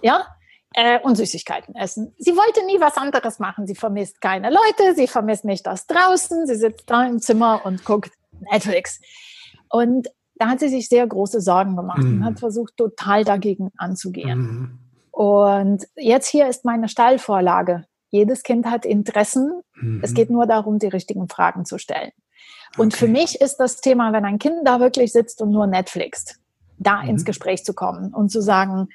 Speaker 2: Ja, äh, und Süßigkeiten essen. Sie wollte nie was anderes machen. Sie vermisst keine Leute, sie vermisst nicht das draußen. Sie sitzt da im Zimmer und guckt Netflix. Und da hat sie sich sehr große Sorgen gemacht mhm. und hat versucht, total dagegen anzugehen. Mhm. Und jetzt hier ist meine Steilvorlage. Jedes Kind hat Interessen. Mhm. Es geht nur darum, die richtigen Fragen zu stellen. Und okay. für mich ist das Thema, wenn ein Kind da wirklich sitzt und nur Netflixt, da ins mhm. Gespräch zu kommen und zu sagen,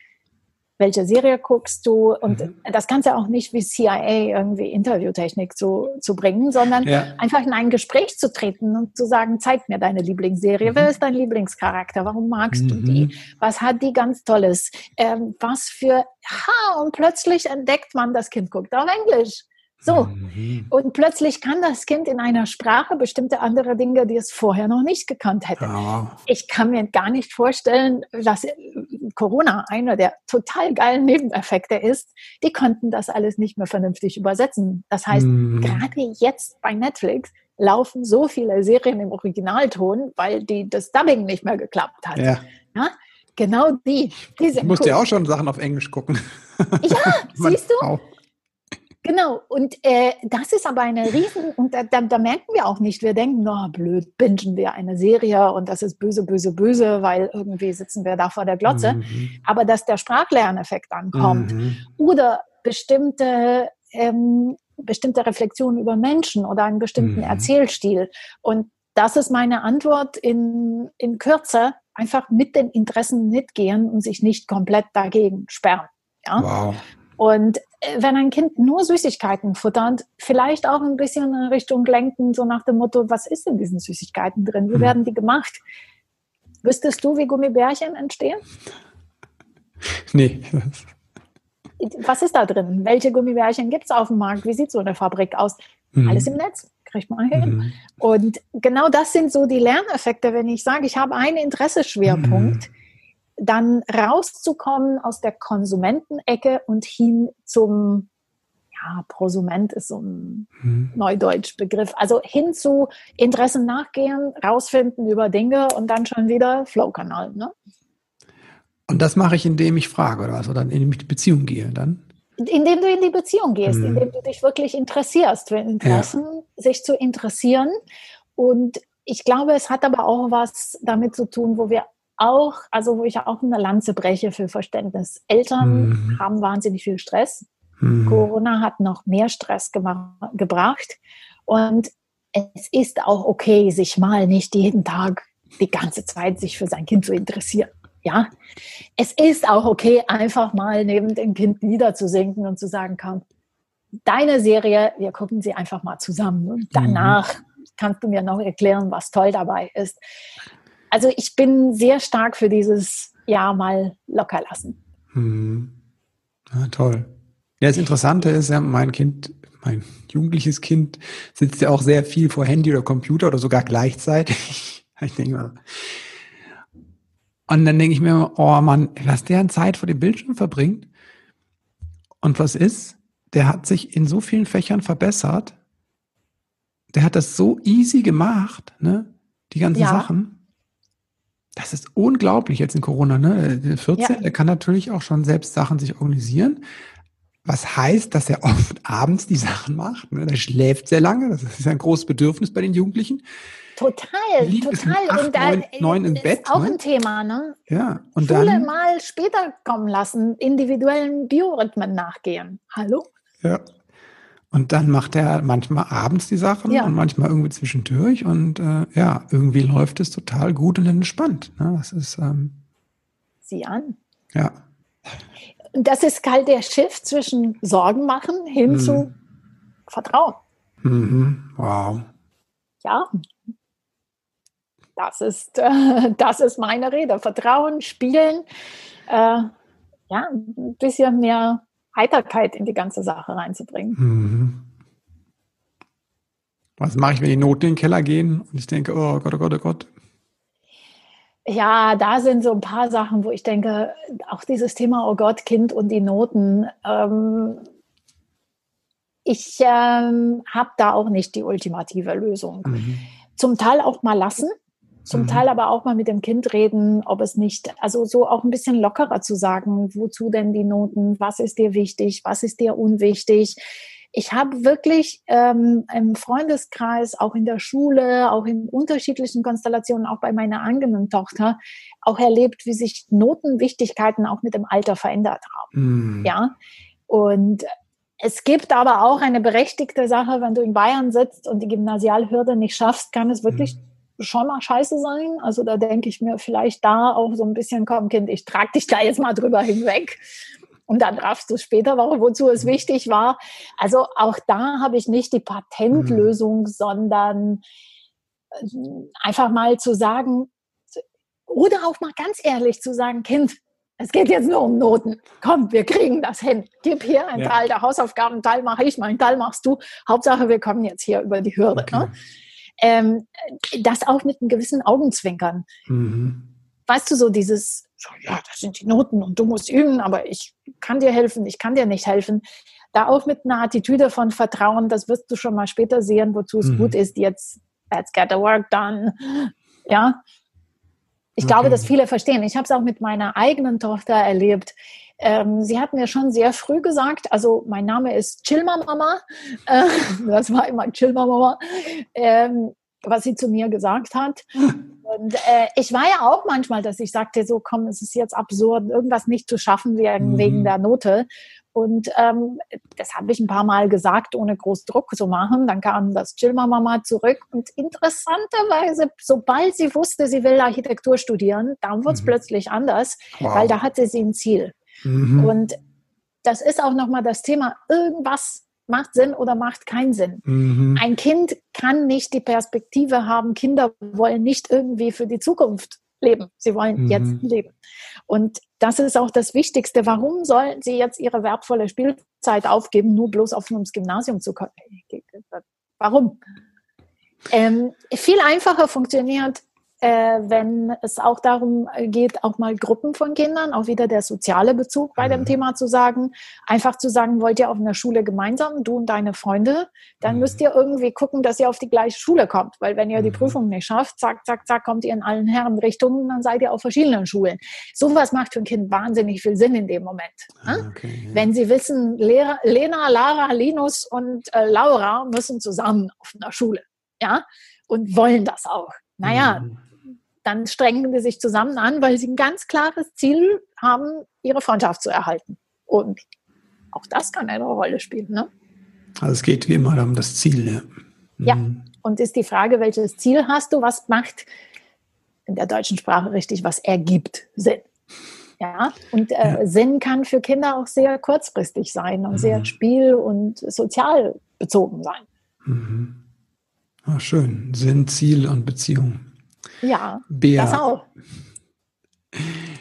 Speaker 2: welche Serie guckst du und mhm. das Ganze auch nicht wie CIA irgendwie Interviewtechnik zu, zu bringen, sondern ja. einfach in ein Gespräch zu treten und zu sagen, zeig mir deine Lieblingsserie, mhm. wer ist dein Lieblingscharakter, warum magst mhm. du die, mhm. was hat die ganz Tolles, ähm, was für, ha, und plötzlich entdeckt man, das Kind guckt auf Englisch. So. Mhm. Und plötzlich kann das Kind in einer Sprache bestimmte andere Dinge, die es vorher noch nicht gekannt hätte. Ja. Ich kann mir gar nicht vorstellen, dass Corona einer der total geilen Nebeneffekte ist. Die konnten das alles nicht mehr vernünftig übersetzen. Das heißt, mhm. gerade jetzt bei Netflix laufen so viele Serien im Originalton, weil die, das Dubbing nicht mehr geklappt hat. Ja. ja? Genau die.
Speaker 1: die ich musste cool. ja auch schon Sachen auf Englisch gucken.
Speaker 2: Ja, siehst du? Auch. Genau, und äh, das ist aber eine riesen, und da, da, da, merken wir auch nicht, wir denken, na blöd, bingen wir eine Serie und das ist böse, böse, böse, weil irgendwie sitzen wir da vor der Glotze. Mhm. Aber dass der Sprachlerneffekt ankommt mhm. oder bestimmte, ähm, bestimmte Reflexionen über Menschen oder einen bestimmten mhm. Erzählstil. Und das ist meine Antwort in, in Kürze, einfach mit den Interessen mitgehen und sich nicht komplett dagegen sperren. Ja? Wow. Und wenn ein Kind nur Süßigkeiten futtert, vielleicht auch ein bisschen in Richtung lenken, so nach dem Motto, was ist in diesen Süßigkeiten drin? Wie hm. werden die gemacht? Wüsstest du, wie Gummibärchen entstehen?
Speaker 1: Nee.
Speaker 2: Was ist da drin? Welche Gummibärchen gibt es auf dem Markt? Wie sieht so eine Fabrik aus? Mhm. Alles im Netz, kriegt man hin. Mhm. Und genau das sind so die Lerneffekte, wenn ich sage, ich habe einen Interesseschwerpunkt. Mhm dann rauszukommen aus der Konsumentenecke und hin zum, ja, Prosument ist so ein hm. Neudeutsch-Begriff, also hin zu Interessen nachgehen, rausfinden über Dinge und dann schon wieder Flow-Kanal. Ne?
Speaker 1: Und das mache ich, indem ich frage oder was, oder indem ich in die Beziehung gehe dann?
Speaker 2: Indem du in die Beziehung gehst, hm. indem du dich wirklich interessierst, für Interessen, ja. sich zu interessieren. Und ich glaube, es hat aber auch was damit zu tun, wo wir auch, also wo ich auch eine Lanze breche für Verständnis. Eltern mhm. haben wahnsinnig viel Stress. Mhm. Corona hat noch mehr Stress gebracht. Und es ist auch okay, sich mal nicht jeden Tag die ganze Zeit sich für sein Kind zu interessieren. Ja, es ist auch okay, einfach mal neben dem Kind niederzusinken und zu sagen, komm, deine Serie, wir gucken sie einfach mal zusammen. Und danach mhm. kannst du mir noch erklären, was toll dabei ist also ich bin sehr stark für dieses Ja mal locker lassen.
Speaker 1: Hm. Ja, toll. Ja, das Interessante ist ja, mein Kind, mein jugendliches Kind sitzt ja auch sehr viel vor Handy oder Computer oder sogar gleichzeitig. ich denke mal. Und dann denke ich mir, oh Mann, was der an Zeit vor dem Bildschirm verbringt. Und was ist? Der hat sich in so vielen Fächern verbessert. Der hat das so easy gemacht, ne? Die ganzen ja. Sachen. Das ist unglaublich jetzt in Corona, ne? 14, ja. er kann natürlich auch schon selbst Sachen sich organisieren. Was heißt, dass er oft abends die Sachen macht. Ne? Der schläft sehr lange. Das ist ein großes Bedürfnis bei den Jugendlichen.
Speaker 2: Total,
Speaker 1: Liegt
Speaker 2: total.
Speaker 1: Acht, und da neun, neun im Bett.
Speaker 2: Auch ne? ein Thema, ne?
Speaker 1: Ja.
Speaker 2: Und Schule dann, mal später kommen lassen, individuellen Biorhythmen nachgehen. Hallo?
Speaker 1: Ja. Und dann macht er manchmal abends die Sachen ja. und manchmal irgendwie zwischendurch. Und äh, ja, irgendwie läuft es total gut und entspannt. Ne? Das ist. Ähm,
Speaker 2: Sieh an.
Speaker 1: Ja.
Speaker 2: Und das ist halt der Shift zwischen Sorgen machen hin mhm. zu Vertrauen.
Speaker 1: Mhm. Wow.
Speaker 2: Ja. Das ist, äh, das ist meine Rede. Vertrauen, spielen, äh, ja, ein bisschen mehr Heiterkeit in die ganze Sache reinzubringen. Mhm.
Speaker 1: Was mache ich, wenn die Noten in den Keller gehen und ich denke, oh Gott, oh Gott, oh Gott?
Speaker 2: Ja, da sind so ein paar Sachen, wo ich denke, auch dieses Thema, oh Gott, Kind und die Noten. Ähm, ich ähm, habe da auch nicht die ultimative Lösung. Mhm. Zum Teil auch mal lassen. Zum mhm. Teil aber auch mal mit dem Kind reden, ob es nicht, also so auch ein bisschen lockerer zu sagen, wozu denn die Noten, was ist dir wichtig, was ist dir unwichtig. Ich habe wirklich ähm, im Freundeskreis, auch in der Schule, auch in unterschiedlichen Konstellationen, auch bei meiner eigenen Tochter, auch erlebt, wie sich Notenwichtigkeiten auch mit dem Alter verändert haben. Mhm. Ja. Und es gibt aber auch eine berechtigte Sache, wenn du in Bayern sitzt und die Gymnasialhürde nicht schaffst, kann es wirklich mhm schon mal scheiße sein. Also da denke ich mir vielleicht da auch so ein bisschen, komm Kind, ich trage dich da jetzt mal drüber hinweg. und dann raffst du später, wozu es wichtig war. Also auch da habe ich nicht die Patentlösung, mhm. sondern äh, einfach mal zu sagen, oder auch mal ganz ehrlich zu sagen, Kind, es geht jetzt nur um Noten. Komm, wir kriegen das hin. Gib hier einen ja. Teil der Hausaufgaben, einen Teil mache ich, meinen Teil machst du. Hauptsache, wir kommen jetzt hier über die Hürde. Okay. Ne? Ähm, das auch mit einem gewissen Augenzwinkern. Mhm. Weißt du, so dieses, ja, das sind die Noten und du musst üben, aber ich kann dir helfen, ich kann dir nicht helfen. Da auch mit einer Attitüde von Vertrauen, das wirst du schon mal später sehen, wozu es mhm. gut ist, jetzt, let's get the work done. Ja, ich okay. glaube, dass viele verstehen. Ich habe es auch mit meiner eigenen Tochter erlebt. Ähm, sie hat mir schon sehr früh gesagt, also mein Name ist Chilma Mama. Äh, das war immer Chilma Mama, ähm, was sie zu mir gesagt hat. Und äh, ich war ja auch manchmal, dass ich sagte, so komm, es ist jetzt absurd, irgendwas nicht zu schaffen wegen, mhm. wegen der Note. Und ähm, das habe ich ein paar Mal gesagt, ohne groß Druck zu machen. Dann kam das Chilma-Mama zurück. Und interessanterweise, sobald sie wusste, sie will Architektur studieren, dann wurde es mhm. plötzlich anders, wow. weil da hatte sie ein Ziel. Mhm. Und das ist auch nochmal das Thema, irgendwas macht Sinn oder macht keinen Sinn. Mhm. Ein Kind kann nicht die Perspektive haben, Kinder wollen nicht irgendwie für die Zukunft leben. Sie wollen mhm. jetzt leben. Und das ist auch das Wichtigste. Warum sollen sie jetzt ihre wertvolle Spielzeit aufgeben, nur bloß auf ins Gymnasium zu kommen? Warum? Ähm, viel einfacher funktioniert äh, wenn es auch darum geht, auch mal Gruppen von Kindern, auch wieder der soziale Bezug bei mhm. dem Thema zu sagen, einfach zu sagen, wollt ihr auf einer Schule gemeinsam, du und deine Freunde, dann mhm. müsst ihr irgendwie gucken, dass ihr auf die gleiche Schule kommt, weil wenn ihr die mhm. Prüfung nicht schafft, zack, zack, zack, kommt ihr in allen Herrenrichtungen, dann seid ihr auf verschiedenen Schulen. Sowas macht für ein Kind wahnsinnig viel Sinn in dem Moment. Ah, ne? okay, ja. Wenn sie wissen, Lehrer, Lena, Lara, Linus und äh, Laura müssen zusammen auf einer Schule, ja, und wollen das auch. Naja, mhm dann strengen sie sich zusammen an, weil sie ein ganz klares Ziel haben, ihre Freundschaft zu erhalten. Und auch das kann eine Rolle spielen. Ne?
Speaker 1: Also es geht wie immer um das Ziel.
Speaker 2: Ja. Mhm. ja, und ist die Frage, welches Ziel hast du? Was macht in der deutschen Sprache richtig, was ergibt Sinn? Ja, und äh, ja. Sinn kann für Kinder auch sehr kurzfristig sein und mhm. sehr spiel- und sozial bezogen sein.
Speaker 1: Mhm. Ah, schön. Sinn, Ziel und Beziehung.
Speaker 2: Ja, Bea. das auch.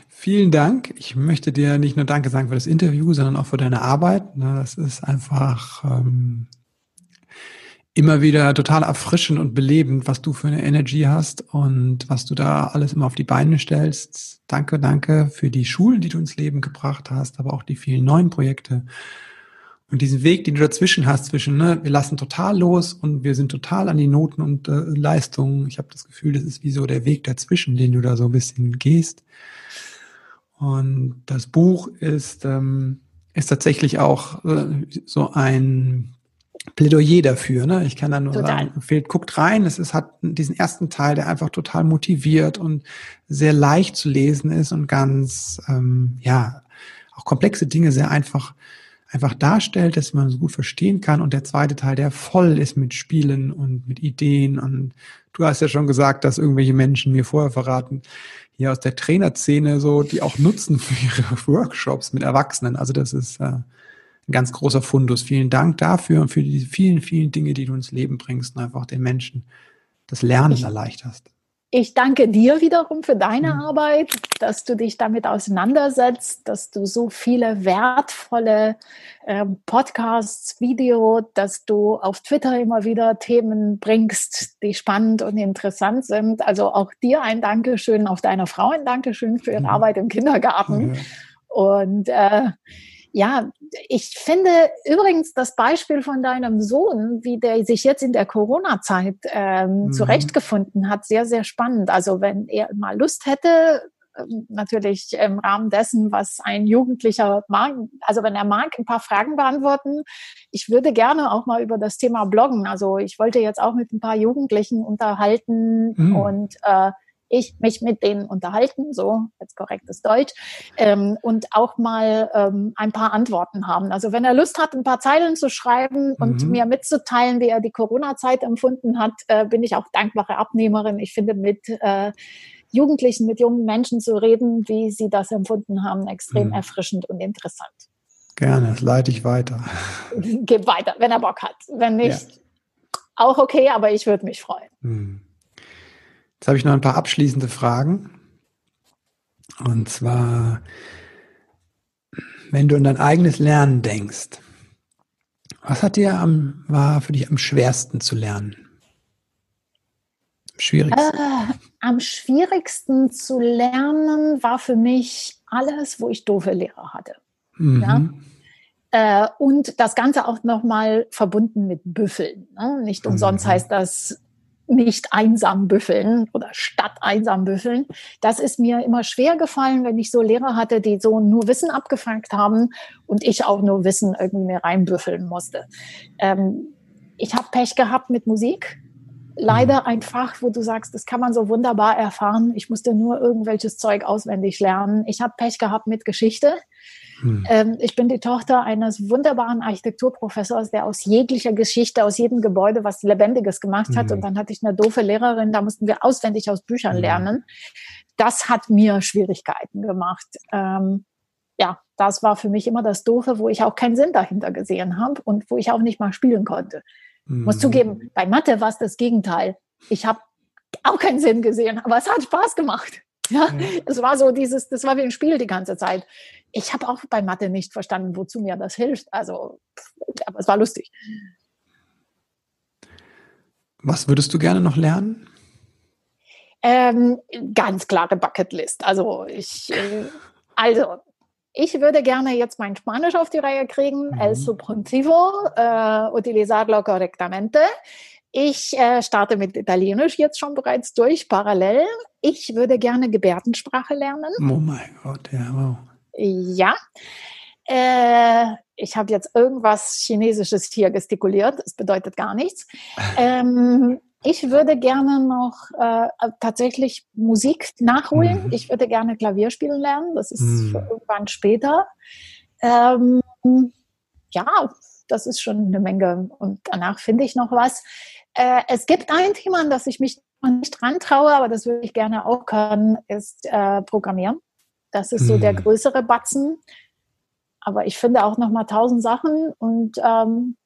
Speaker 1: Vielen Dank. Ich möchte dir nicht nur Danke sagen für das Interview, sondern auch für deine Arbeit. Das ist einfach ähm, immer wieder total erfrischend und belebend, was du für eine Energie hast und was du da alles immer auf die Beine stellst. Danke, danke für die Schulen, die du ins Leben gebracht hast, aber auch die vielen neuen Projekte. Und diesen Weg, den du dazwischen hast, zwischen, ne, wir lassen total los und wir sind total an die Noten und äh, Leistungen. Ich habe das Gefühl, das ist wie so der Weg dazwischen, den du da so ein bisschen gehst. Und das Buch ist, ähm, ist tatsächlich auch äh, so ein Plädoyer dafür. Ne? Ich kann da nur total. sagen, fehlt, guckt rein. Es ist, hat diesen ersten Teil, der einfach total motiviert und sehr leicht zu lesen ist und ganz, ähm, ja, auch komplexe Dinge sehr einfach einfach darstellt, dass man so gut verstehen kann. Und der zweite Teil, der voll ist mit Spielen und mit Ideen. Und du hast ja schon gesagt, dass irgendwelche Menschen mir vorher verraten, hier aus der Trainerszene so, die auch nutzen für ihre Workshops mit Erwachsenen. Also das ist äh, ein ganz großer Fundus. Vielen Dank dafür und für die vielen, vielen Dinge, die du ins Leben bringst und einfach den Menschen das Lernen erleichterst.
Speaker 2: Ich danke dir wiederum für deine mhm. Arbeit, dass du dich damit auseinandersetzt, dass du so viele wertvolle äh, Podcasts, Video, dass du auf Twitter immer wieder Themen bringst, die spannend und interessant sind. Also auch dir ein Dankeschön, auf deiner Frau ein Dankeschön für ihre mhm. Arbeit im Kindergarten. Ja. Und äh, ja, ich finde übrigens das Beispiel von deinem Sohn, wie der sich jetzt in der Corona-Zeit ähm, mhm. zurechtgefunden hat, sehr, sehr spannend. Also wenn er mal Lust hätte, ähm, natürlich im Rahmen dessen, was ein Jugendlicher mag, also wenn er mag, ein paar Fragen beantworten. Ich würde gerne auch mal über das Thema bloggen. Also ich wollte jetzt auch mit ein paar Jugendlichen unterhalten mhm. und äh, ich mich mit denen unterhalten, so jetzt korrektes Deutsch, ähm, und auch mal ähm, ein paar Antworten haben. Also wenn er Lust hat, ein paar Zeilen zu schreiben und mhm. mir mitzuteilen, wie er die Corona-Zeit empfunden hat, äh, bin ich auch dankbare Abnehmerin. Ich finde mit äh, Jugendlichen, mit jungen Menschen zu reden, wie sie das empfunden haben, extrem mhm. erfrischend und interessant.
Speaker 1: Gerne, das leite ich weiter.
Speaker 2: Gib weiter, wenn er Bock hat. Wenn nicht, ja. auch okay, aber ich würde mich freuen. Hm.
Speaker 1: Jetzt habe ich noch ein paar abschließende Fragen. Und zwar, wenn du an dein eigenes Lernen denkst, was hat dir am, war für dich am schwersten zu lernen?
Speaker 2: Am schwierigsten? Äh, am schwierigsten zu lernen war für mich alles, wo ich doofe Lehrer hatte. Mhm. Ja? Äh, und das Ganze auch nochmal verbunden mit Büffeln. Ne? Nicht umsonst mhm. heißt das nicht einsam büffeln oder statt einsam büffeln. Das ist mir immer schwer gefallen, wenn ich so Lehrer hatte, die so nur Wissen abgefragt haben und ich auch nur Wissen irgendwie reinbüffeln musste. Ähm, ich habe Pech gehabt mit Musik. Leider mhm. ein Fach, wo du sagst, das kann man so wunderbar erfahren. Ich musste nur irgendwelches Zeug auswendig lernen. Ich habe Pech gehabt mit Geschichte. Hm. Ähm, ich bin die Tochter eines wunderbaren Architekturprofessors, der aus jeglicher Geschichte, aus jedem Gebäude was Lebendiges gemacht hat. Hm. Und dann hatte ich eine doofe Lehrerin, da mussten wir auswendig aus Büchern hm. lernen. Das hat mir Schwierigkeiten gemacht. Ähm, ja, das war für mich immer das Doofe, wo ich auch keinen Sinn dahinter gesehen habe und wo ich auch nicht mal spielen konnte. Mhm. Muss zugeben, bei Mathe war es das Gegenteil. Ich habe auch keinen Sinn gesehen, aber es hat Spaß gemacht. Ja, es war so dieses, das war wie ein Spiel die ganze Zeit. Ich habe auch bei Mathe nicht verstanden, wozu mir das hilft. Also, aber es war lustig.
Speaker 1: Was würdest du gerne noch lernen?
Speaker 2: Ähm, ganz klare Bucketlist. Also ich, äh, also ich würde gerne jetzt mein Spanisch auf die Reihe kriegen. Mhm. El subjuntivo äh, utilizarlo correctamente. Ich äh, starte mit Italienisch jetzt schon bereits durch, parallel. Ich würde gerne Gebärdensprache lernen.
Speaker 1: Oh mein Gott, ja, wow.
Speaker 2: Ja. Äh, ich habe jetzt irgendwas Chinesisches hier gestikuliert. Das bedeutet gar nichts. Ähm, ich würde gerne noch äh, tatsächlich Musik nachholen. Mhm. Ich würde gerne Klavier spielen lernen. Das ist mhm. irgendwann später. Ähm, ja, das ist schon eine Menge. Und danach finde ich noch was. Äh, es gibt ein Thema, an das ich mich noch nicht dran traue, aber das würde ich gerne auch können, ist äh, Programmieren. Das ist so der hm. größere Batzen. Aber ich finde auch noch mal tausend Sachen und ähm,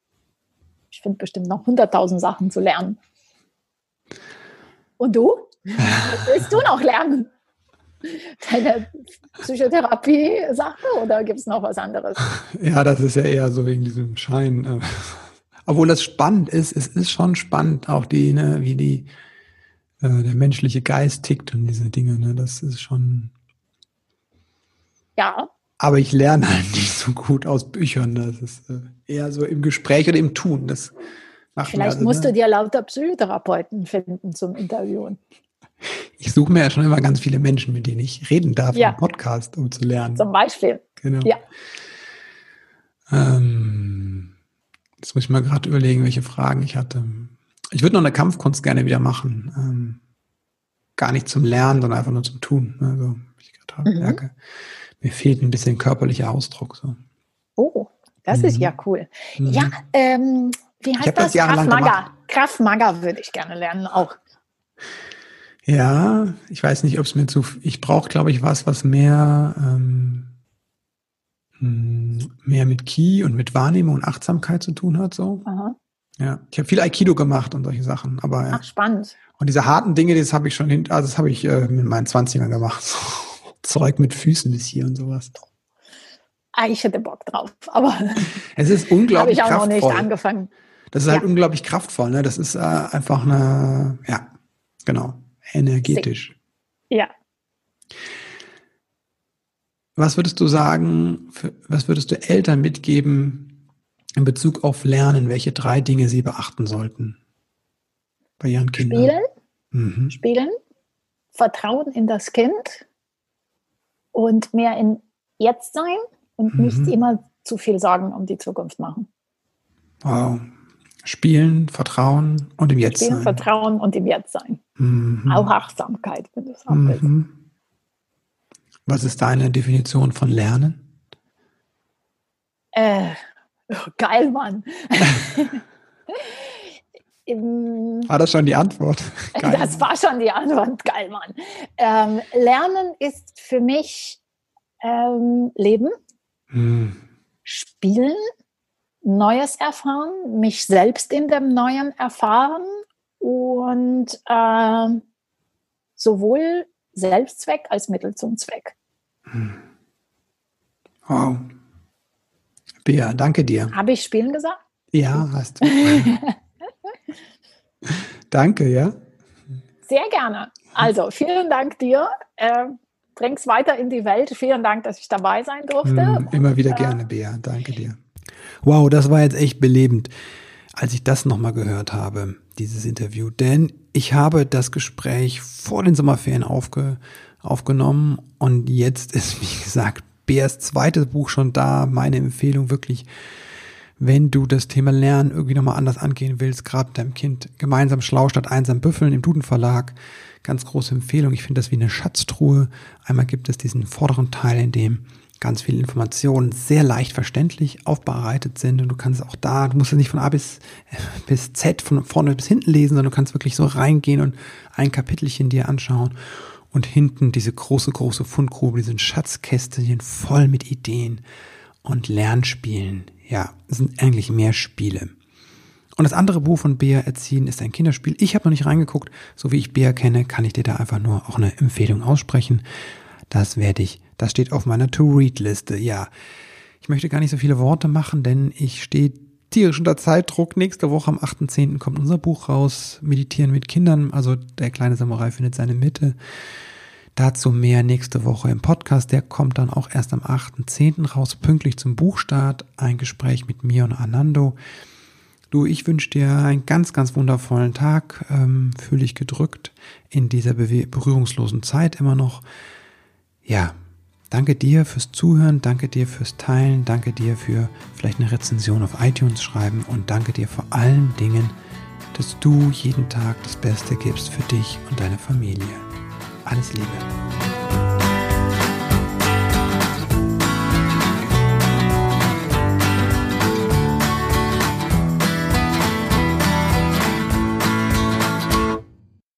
Speaker 2: ich finde bestimmt noch hunderttausend Sachen zu lernen. Und du? Was willst du noch lernen? Deine Psychotherapie-Sache oder gibt es noch was anderes?
Speaker 1: Ja, das ist ja eher so wegen diesem Schein. Obwohl das spannend ist, es ist schon spannend, auch die, ne, wie die, äh, der menschliche Geist tickt und diese Dinge, ne, das ist schon.
Speaker 2: Ja.
Speaker 1: Aber ich lerne halt nicht so gut aus Büchern. Das ist äh, eher so im Gespräch oder im Tun. Das
Speaker 2: macht Vielleicht also, musst ne? du dir lauter Psychotherapeuten finden zum Interviewen.
Speaker 1: Ich suche mir ja schon immer ganz viele Menschen, mit denen ich reden darf ja. im Podcast, um zu lernen.
Speaker 2: Zum Beispiel.
Speaker 1: Genau. Ja. Ähm, Jetzt muss ich mal gerade überlegen, welche Fragen ich hatte. Ich würde noch eine Kampfkunst gerne wieder machen. Ähm, gar nicht zum Lernen, sondern einfach nur zum Tun. Also, ich gerade mhm. merke, mir fehlt ein bisschen körperlicher Ausdruck. So.
Speaker 2: Oh, das mhm. ist ja cool. Mhm. Ja, ähm, wie heißt das?
Speaker 1: das
Speaker 2: Kraftmager. Kraftmager würde ich gerne lernen auch.
Speaker 1: Ja, ich weiß nicht, ob es mir zu. Ich brauche, glaube ich, was, was mehr ähm, hm, mehr mit Ki und mit Wahrnehmung und Achtsamkeit zu tun hat. So. Aha. Ja, ich habe viel Aikido gemacht und solche Sachen. Aber,
Speaker 2: Ach, spannend.
Speaker 1: Und diese harten Dinge, das habe ich schon hin, also das habe ich äh, mit meinen 20ern gemacht. Zeug mit Füßen bis hier und sowas.
Speaker 2: Ah, ich hätte Bock drauf, aber
Speaker 1: es ist unglaublich
Speaker 2: habe ich auch
Speaker 1: kraftvoll.
Speaker 2: noch nicht angefangen.
Speaker 1: Das ist halt ja. unglaublich kraftvoll, ne? Das ist äh, einfach eine, ja, genau, energetisch.
Speaker 2: Ja.
Speaker 1: Was würdest du sagen, was würdest du Eltern mitgeben in Bezug auf Lernen, welche drei Dinge sie beachten sollten bei ihren Kindern?
Speaker 2: Spielen, mhm. Spielen, Vertrauen in das Kind und mehr in Jetzt sein und mhm. nicht immer zu viel Sorgen um die Zukunft machen.
Speaker 1: Wow. Spielen, Vertrauen und im Jetzt
Speaker 2: Spielen,
Speaker 1: sein.
Speaker 2: Vertrauen und im Jetzt sein. Mhm. Auch Achtsamkeit, wenn du es haben willst.
Speaker 1: Was ist deine Definition von Lernen?
Speaker 2: Äh, oh, geil, Mann.
Speaker 1: war das schon die Antwort?
Speaker 2: Geil, das war schon die Antwort. Geil, Mann. Ähm, Lernen ist für mich ähm, Leben. Hm. spielen, Neues erfahren, mich selbst in dem Neuen erfahren und äh, sowohl Selbstzweck als Mittel zum Zweck. Hm.
Speaker 1: Wow. Bea, danke dir.
Speaker 2: Habe ich Spielen gesagt?
Speaker 1: Ja, hast du. danke, ja.
Speaker 2: Sehr gerne. Also, vielen Dank dir. Äh, bring's weiter in die Welt. Vielen Dank, dass ich dabei sein durfte.
Speaker 1: Mm, immer wieder äh, gerne, Bea. Danke dir. Wow, das war jetzt echt belebend, als ich das nochmal gehört habe, dieses Interview. Denn ich habe das Gespräch vor den Sommerferien aufge, aufgenommen und jetzt ist, wie gesagt, Beas zweites Buch schon da. Meine Empfehlung wirklich, wenn du das Thema Lernen irgendwie nochmal anders angehen willst, gerade deinem Kind, gemeinsam schlau statt einsam büffeln im Duden Verlag. Ganz große Empfehlung. Ich finde das wie eine Schatztruhe. Einmal gibt es diesen vorderen Teil, in dem ganz viele Informationen sehr leicht verständlich aufbereitet sind und du kannst auch da, du musst es nicht von A bis, bis Z, von vorne bis hinten lesen, sondern du kannst wirklich so reingehen und ein Kapitelchen dir anschauen und hinten diese große, große Fundgrube, diesen Schatzkästchen voll mit Ideen und Lernspielen. Ja, sind eigentlich mehr Spiele. Und das andere Buch von Bea Erziehen ist ein Kinderspiel. Ich habe noch nicht reingeguckt. So wie ich Bea kenne, kann ich dir da einfach nur auch eine Empfehlung aussprechen. Das werde ich, das steht auf meiner To-Read-Liste. Ja, ich möchte gar nicht so viele Worte machen, denn ich stehe tierisch unter Zeitdruck. Nächste Woche am 8.10. kommt unser Buch raus, Meditieren mit Kindern. Also der kleine Samurai findet seine Mitte. Dazu mehr nächste Woche im Podcast. Der kommt dann auch erst am 8.10. raus, pünktlich zum Buchstart. Ein Gespräch mit mir und Anando. Du, ich wünsche dir einen ganz, ganz wundervollen Tag. Ähm, Fühle dich gedrückt in dieser berührungslosen Zeit immer noch. Ja, danke dir fürs Zuhören, danke dir fürs Teilen, danke dir für vielleicht eine Rezension auf iTunes schreiben und danke dir vor allen Dingen, dass du jeden Tag das Beste gibst für dich und deine Familie. Alles Liebe.